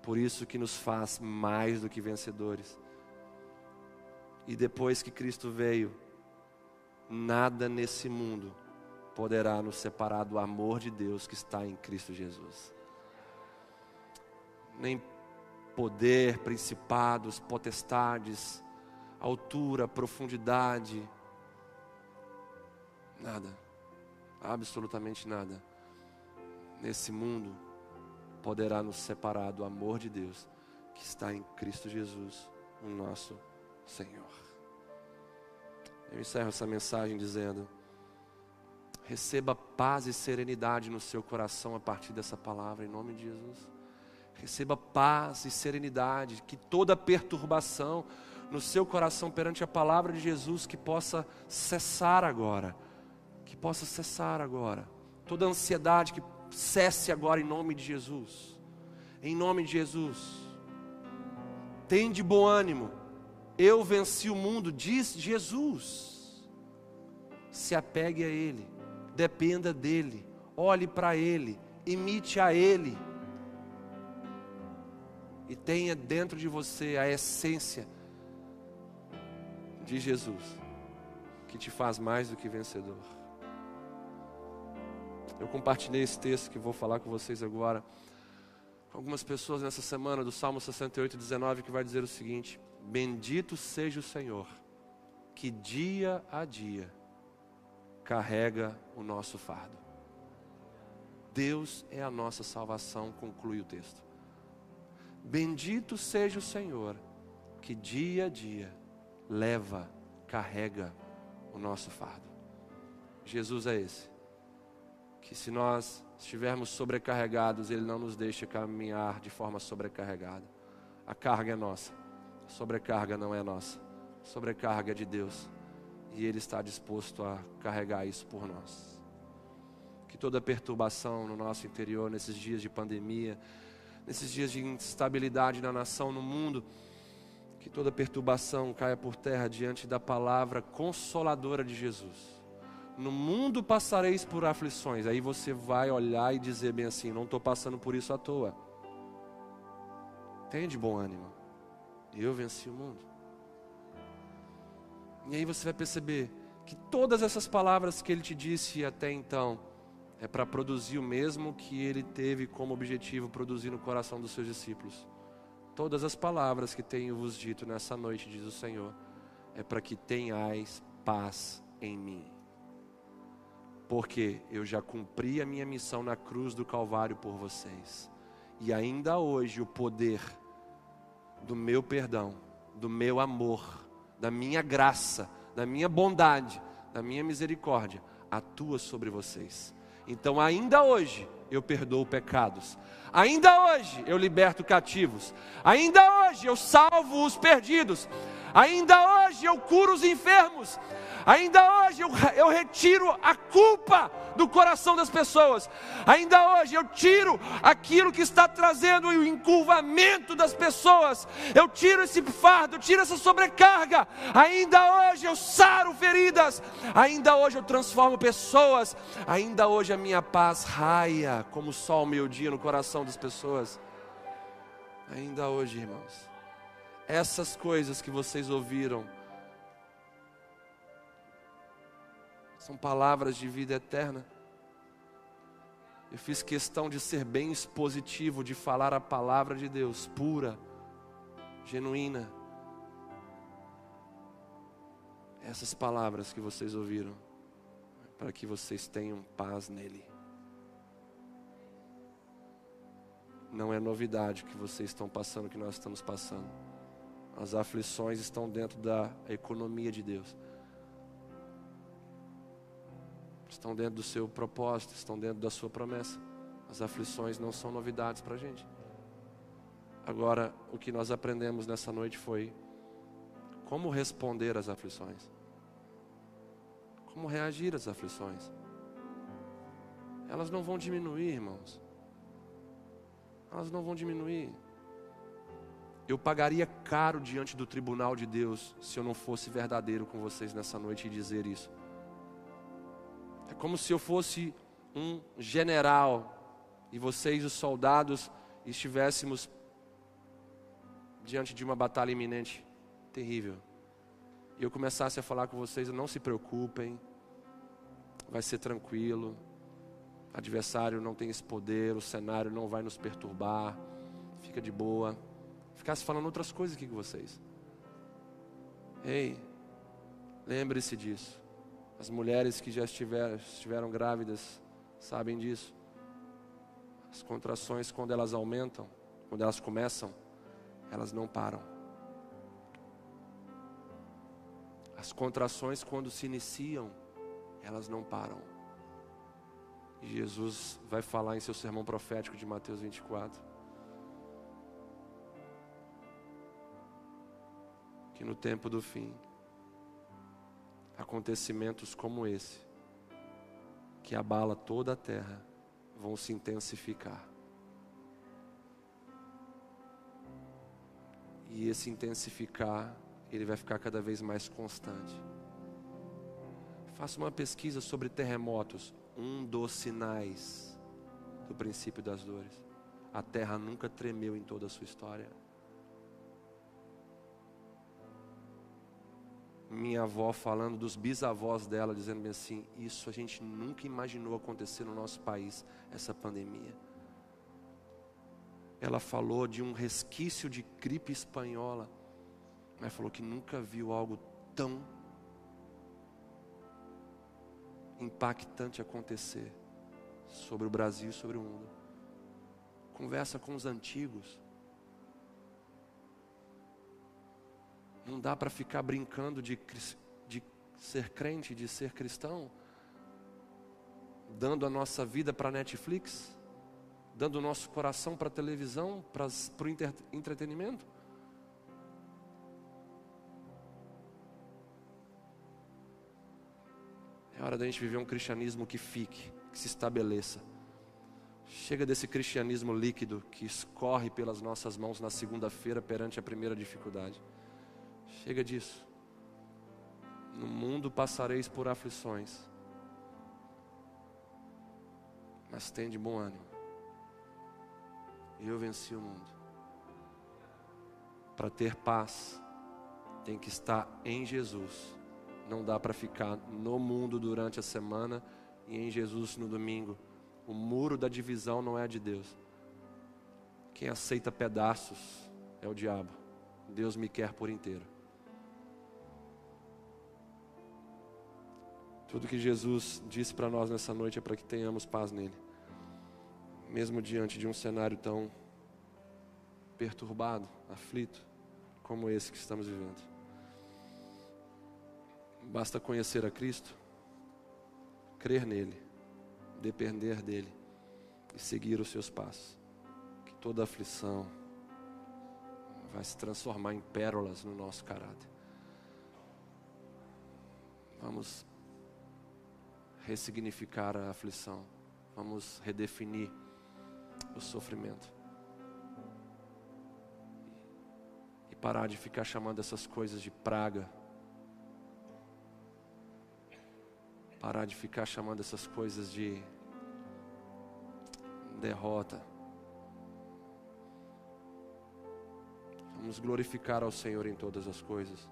Por isso que nos faz mais do que vencedores. E depois que Cristo veio, nada nesse mundo poderá nos separar do amor de Deus que está em Cristo Jesus. Nem poder, principados, potestades, altura, profundidade, Nada, absolutamente nada, nesse mundo poderá nos separar do amor de Deus que está em Cristo Jesus, o nosso Senhor. Eu encerro essa mensagem dizendo: receba paz e serenidade no seu coração a partir dessa palavra, em nome de Jesus. Receba paz e serenidade, que toda perturbação no seu coração perante a palavra de Jesus que possa cessar agora que possa cessar agora. Toda ansiedade que cesse agora em nome de Jesus. Em nome de Jesus. Tem de bom ânimo. Eu venci o mundo, diz Jesus. Se apegue a Ele, dependa dEle, olhe para Ele, imite a Ele. E tenha dentro de você a essência de Jesus, que te faz mais do que vencedor. Eu compartilhei esse texto que vou falar com vocês agora com algumas pessoas nessa semana do Salmo 68, 19, que vai dizer o seguinte: Bendito seja o Senhor, que dia a dia carrega o nosso fardo. Deus é a nossa salvação, conclui o texto. Bendito seja o Senhor, que dia a dia leva, carrega o nosso fardo. Jesus é esse, que se nós estivermos sobrecarregados, Ele não nos deixa caminhar de forma sobrecarregada. A carga é nossa, sobrecarga não é nossa, sobrecarga é de Deus, e Ele está disposto a carregar isso por nós. Que toda perturbação no nosso interior, nesses dias de pandemia, nesses dias de instabilidade na nação, no mundo, que toda perturbação caia por terra diante da palavra consoladora de Jesus. No mundo passareis por aflições. Aí você vai olhar e dizer bem assim: não estou passando por isso à toa. Tenha de bom ânimo. Eu venci o mundo. E aí você vai perceber que todas essas palavras que ele te disse até então é para produzir o mesmo que ele teve como objetivo produzir no coração dos seus discípulos Todas as palavras que tenho vos dito nessa noite, diz o Senhor, é para que tenhais paz em mim. Porque eu já cumpri a minha missão na cruz do Calvário por vocês. E ainda hoje o poder do meu perdão, do meu amor, da minha graça, da minha bondade, da minha misericórdia atua sobre vocês. Então, ainda hoje, eu perdoo pecados. Ainda hoje eu liberto cativos. Ainda hoje eu salvo os perdidos. Ainda hoje eu curo os enfermos. Ainda hoje eu, eu retiro a culpa do coração das pessoas. Ainda hoje eu tiro aquilo que está trazendo o encurvamento das pessoas. Eu tiro esse fardo, eu tiro essa sobrecarga. Ainda hoje eu saro feridas. Ainda hoje eu transformo pessoas. Ainda hoje a minha paz raia como o sol meio-dia no coração das pessoas. Ainda hoje, irmãos essas coisas que vocês ouviram são palavras de vida eterna. Eu fiz questão de ser bem expositivo, de falar a palavra de Deus pura, genuína. Essas palavras que vocês ouviram, para que vocês tenham paz nele. Não é novidade que vocês estão passando, que nós estamos passando. As aflições estão dentro da economia de Deus. Estão dentro do seu propósito, estão dentro da sua promessa. As aflições não são novidades para a gente. Agora, o que nós aprendemos nessa noite foi como responder às aflições. Como reagir às aflições. Elas não vão diminuir, irmãos. Elas não vão diminuir. Eu pagaria caro diante do tribunal de Deus se eu não fosse verdadeiro com vocês nessa noite e dizer isso. É como se eu fosse um general e vocês, os soldados, estivéssemos diante de uma batalha iminente, terrível. E eu começasse a falar com vocês: não se preocupem, vai ser tranquilo, adversário não tem esse poder, o cenário não vai nos perturbar, fica de boa ficasse falando outras coisas aqui com vocês. Ei, lembre-se disso. As mulheres que já estiveram, estiveram grávidas sabem disso. As contrações, quando elas aumentam, quando elas começam, elas não param. As contrações, quando se iniciam, elas não param. E Jesus vai falar em seu sermão profético de Mateus 24 que no tempo do fim, acontecimentos como esse, que abala toda a terra, vão se intensificar. E esse intensificar, ele vai ficar cada vez mais constante. Faça uma pesquisa sobre terremotos, um dos sinais do princípio das dores. A terra nunca tremeu em toda a sua história. Minha avó falando dos bisavós dela, dizendo assim: Isso a gente nunca imaginou acontecer no nosso país, essa pandemia. ela falou de um resquício de gripe espanhola, mas falou que nunca viu algo tão impactante acontecer sobre o Brasil e sobre o mundo. Conversa com os antigos. Não dá para ficar brincando de, de ser crente, de ser cristão, dando a nossa vida para Netflix dando o nosso coração para a televisão, para o entretenimento? É hora da gente viver um cristianismo que fique, que se estabeleça. Chega desse cristianismo líquido que escorre pelas nossas mãos na segunda-feira perante a primeira dificuldade. Chega disso. No mundo passareis por aflições, mas tem de bom ânimo eu venci o mundo. Para ter paz, tem que estar em Jesus. Não dá para ficar no mundo durante a semana e em Jesus no domingo. O muro da divisão não é de Deus. Quem aceita pedaços é o diabo. Deus me quer por inteiro. Tudo que Jesus disse para nós nessa noite é para que tenhamos paz nele mesmo diante de um cenário tão perturbado, aflito, como esse que estamos vivendo. Basta conhecer a Cristo, crer nele, depender dele e seguir os seus passos. Que toda aflição vai se transformar em pérolas no nosso caráter. Vamos ressignificar a aflição. Vamos redefinir o sofrimento. E parar de ficar chamando essas coisas de praga. Parar de ficar chamando essas coisas de derrota. Vamos glorificar ao Senhor em todas as coisas.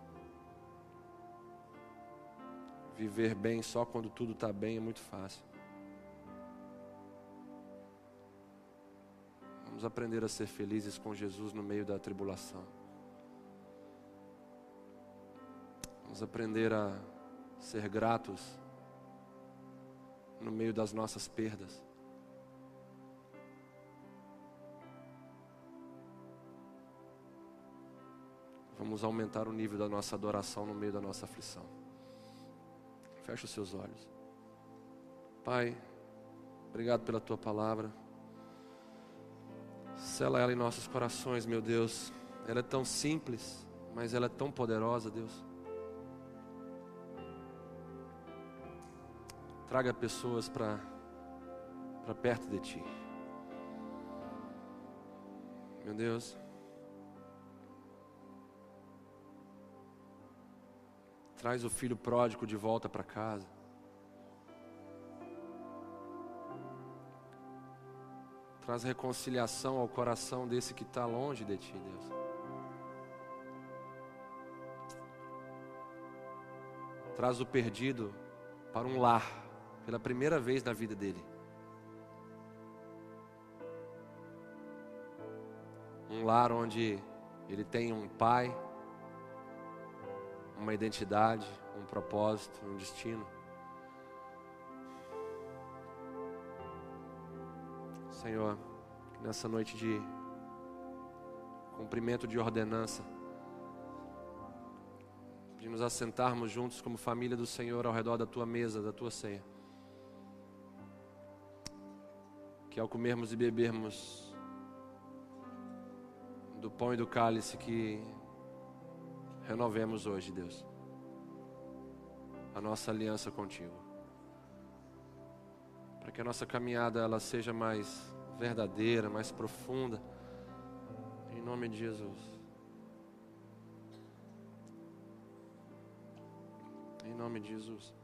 Viver bem só quando tudo está bem é muito fácil. Vamos aprender a ser felizes com Jesus no meio da tribulação. Vamos aprender a ser gratos no meio das nossas perdas. Vamos aumentar o nível da nossa adoração no meio da nossa aflição. Feche os seus olhos. Pai, obrigado pela tua palavra. Sela ela em nossos corações, meu Deus. Ela é tão simples, mas ela é tão poderosa, Deus. Traga pessoas para perto de ti. Meu Deus. Traz o filho pródigo de volta para casa. Traz reconciliação ao coração desse que está longe de ti, Deus. Traz o perdido para um lar, pela primeira vez na vida dele. Um lar onde ele tem um pai, uma identidade, um propósito, um destino. Senhor, nessa noite de cumprimento de ordenança, de nos assentarmos juntos como família do Senhor ao redor da tua mesa, da tua ceia. Que ao comermos e bebermos do pão e do cálice que renovemos hoje, Deus, a nossa aliança contigo para que a nossa caminhada ela seja mais verdadeira, mais profunda. Em nome de Jesus. Em nome de Jesus.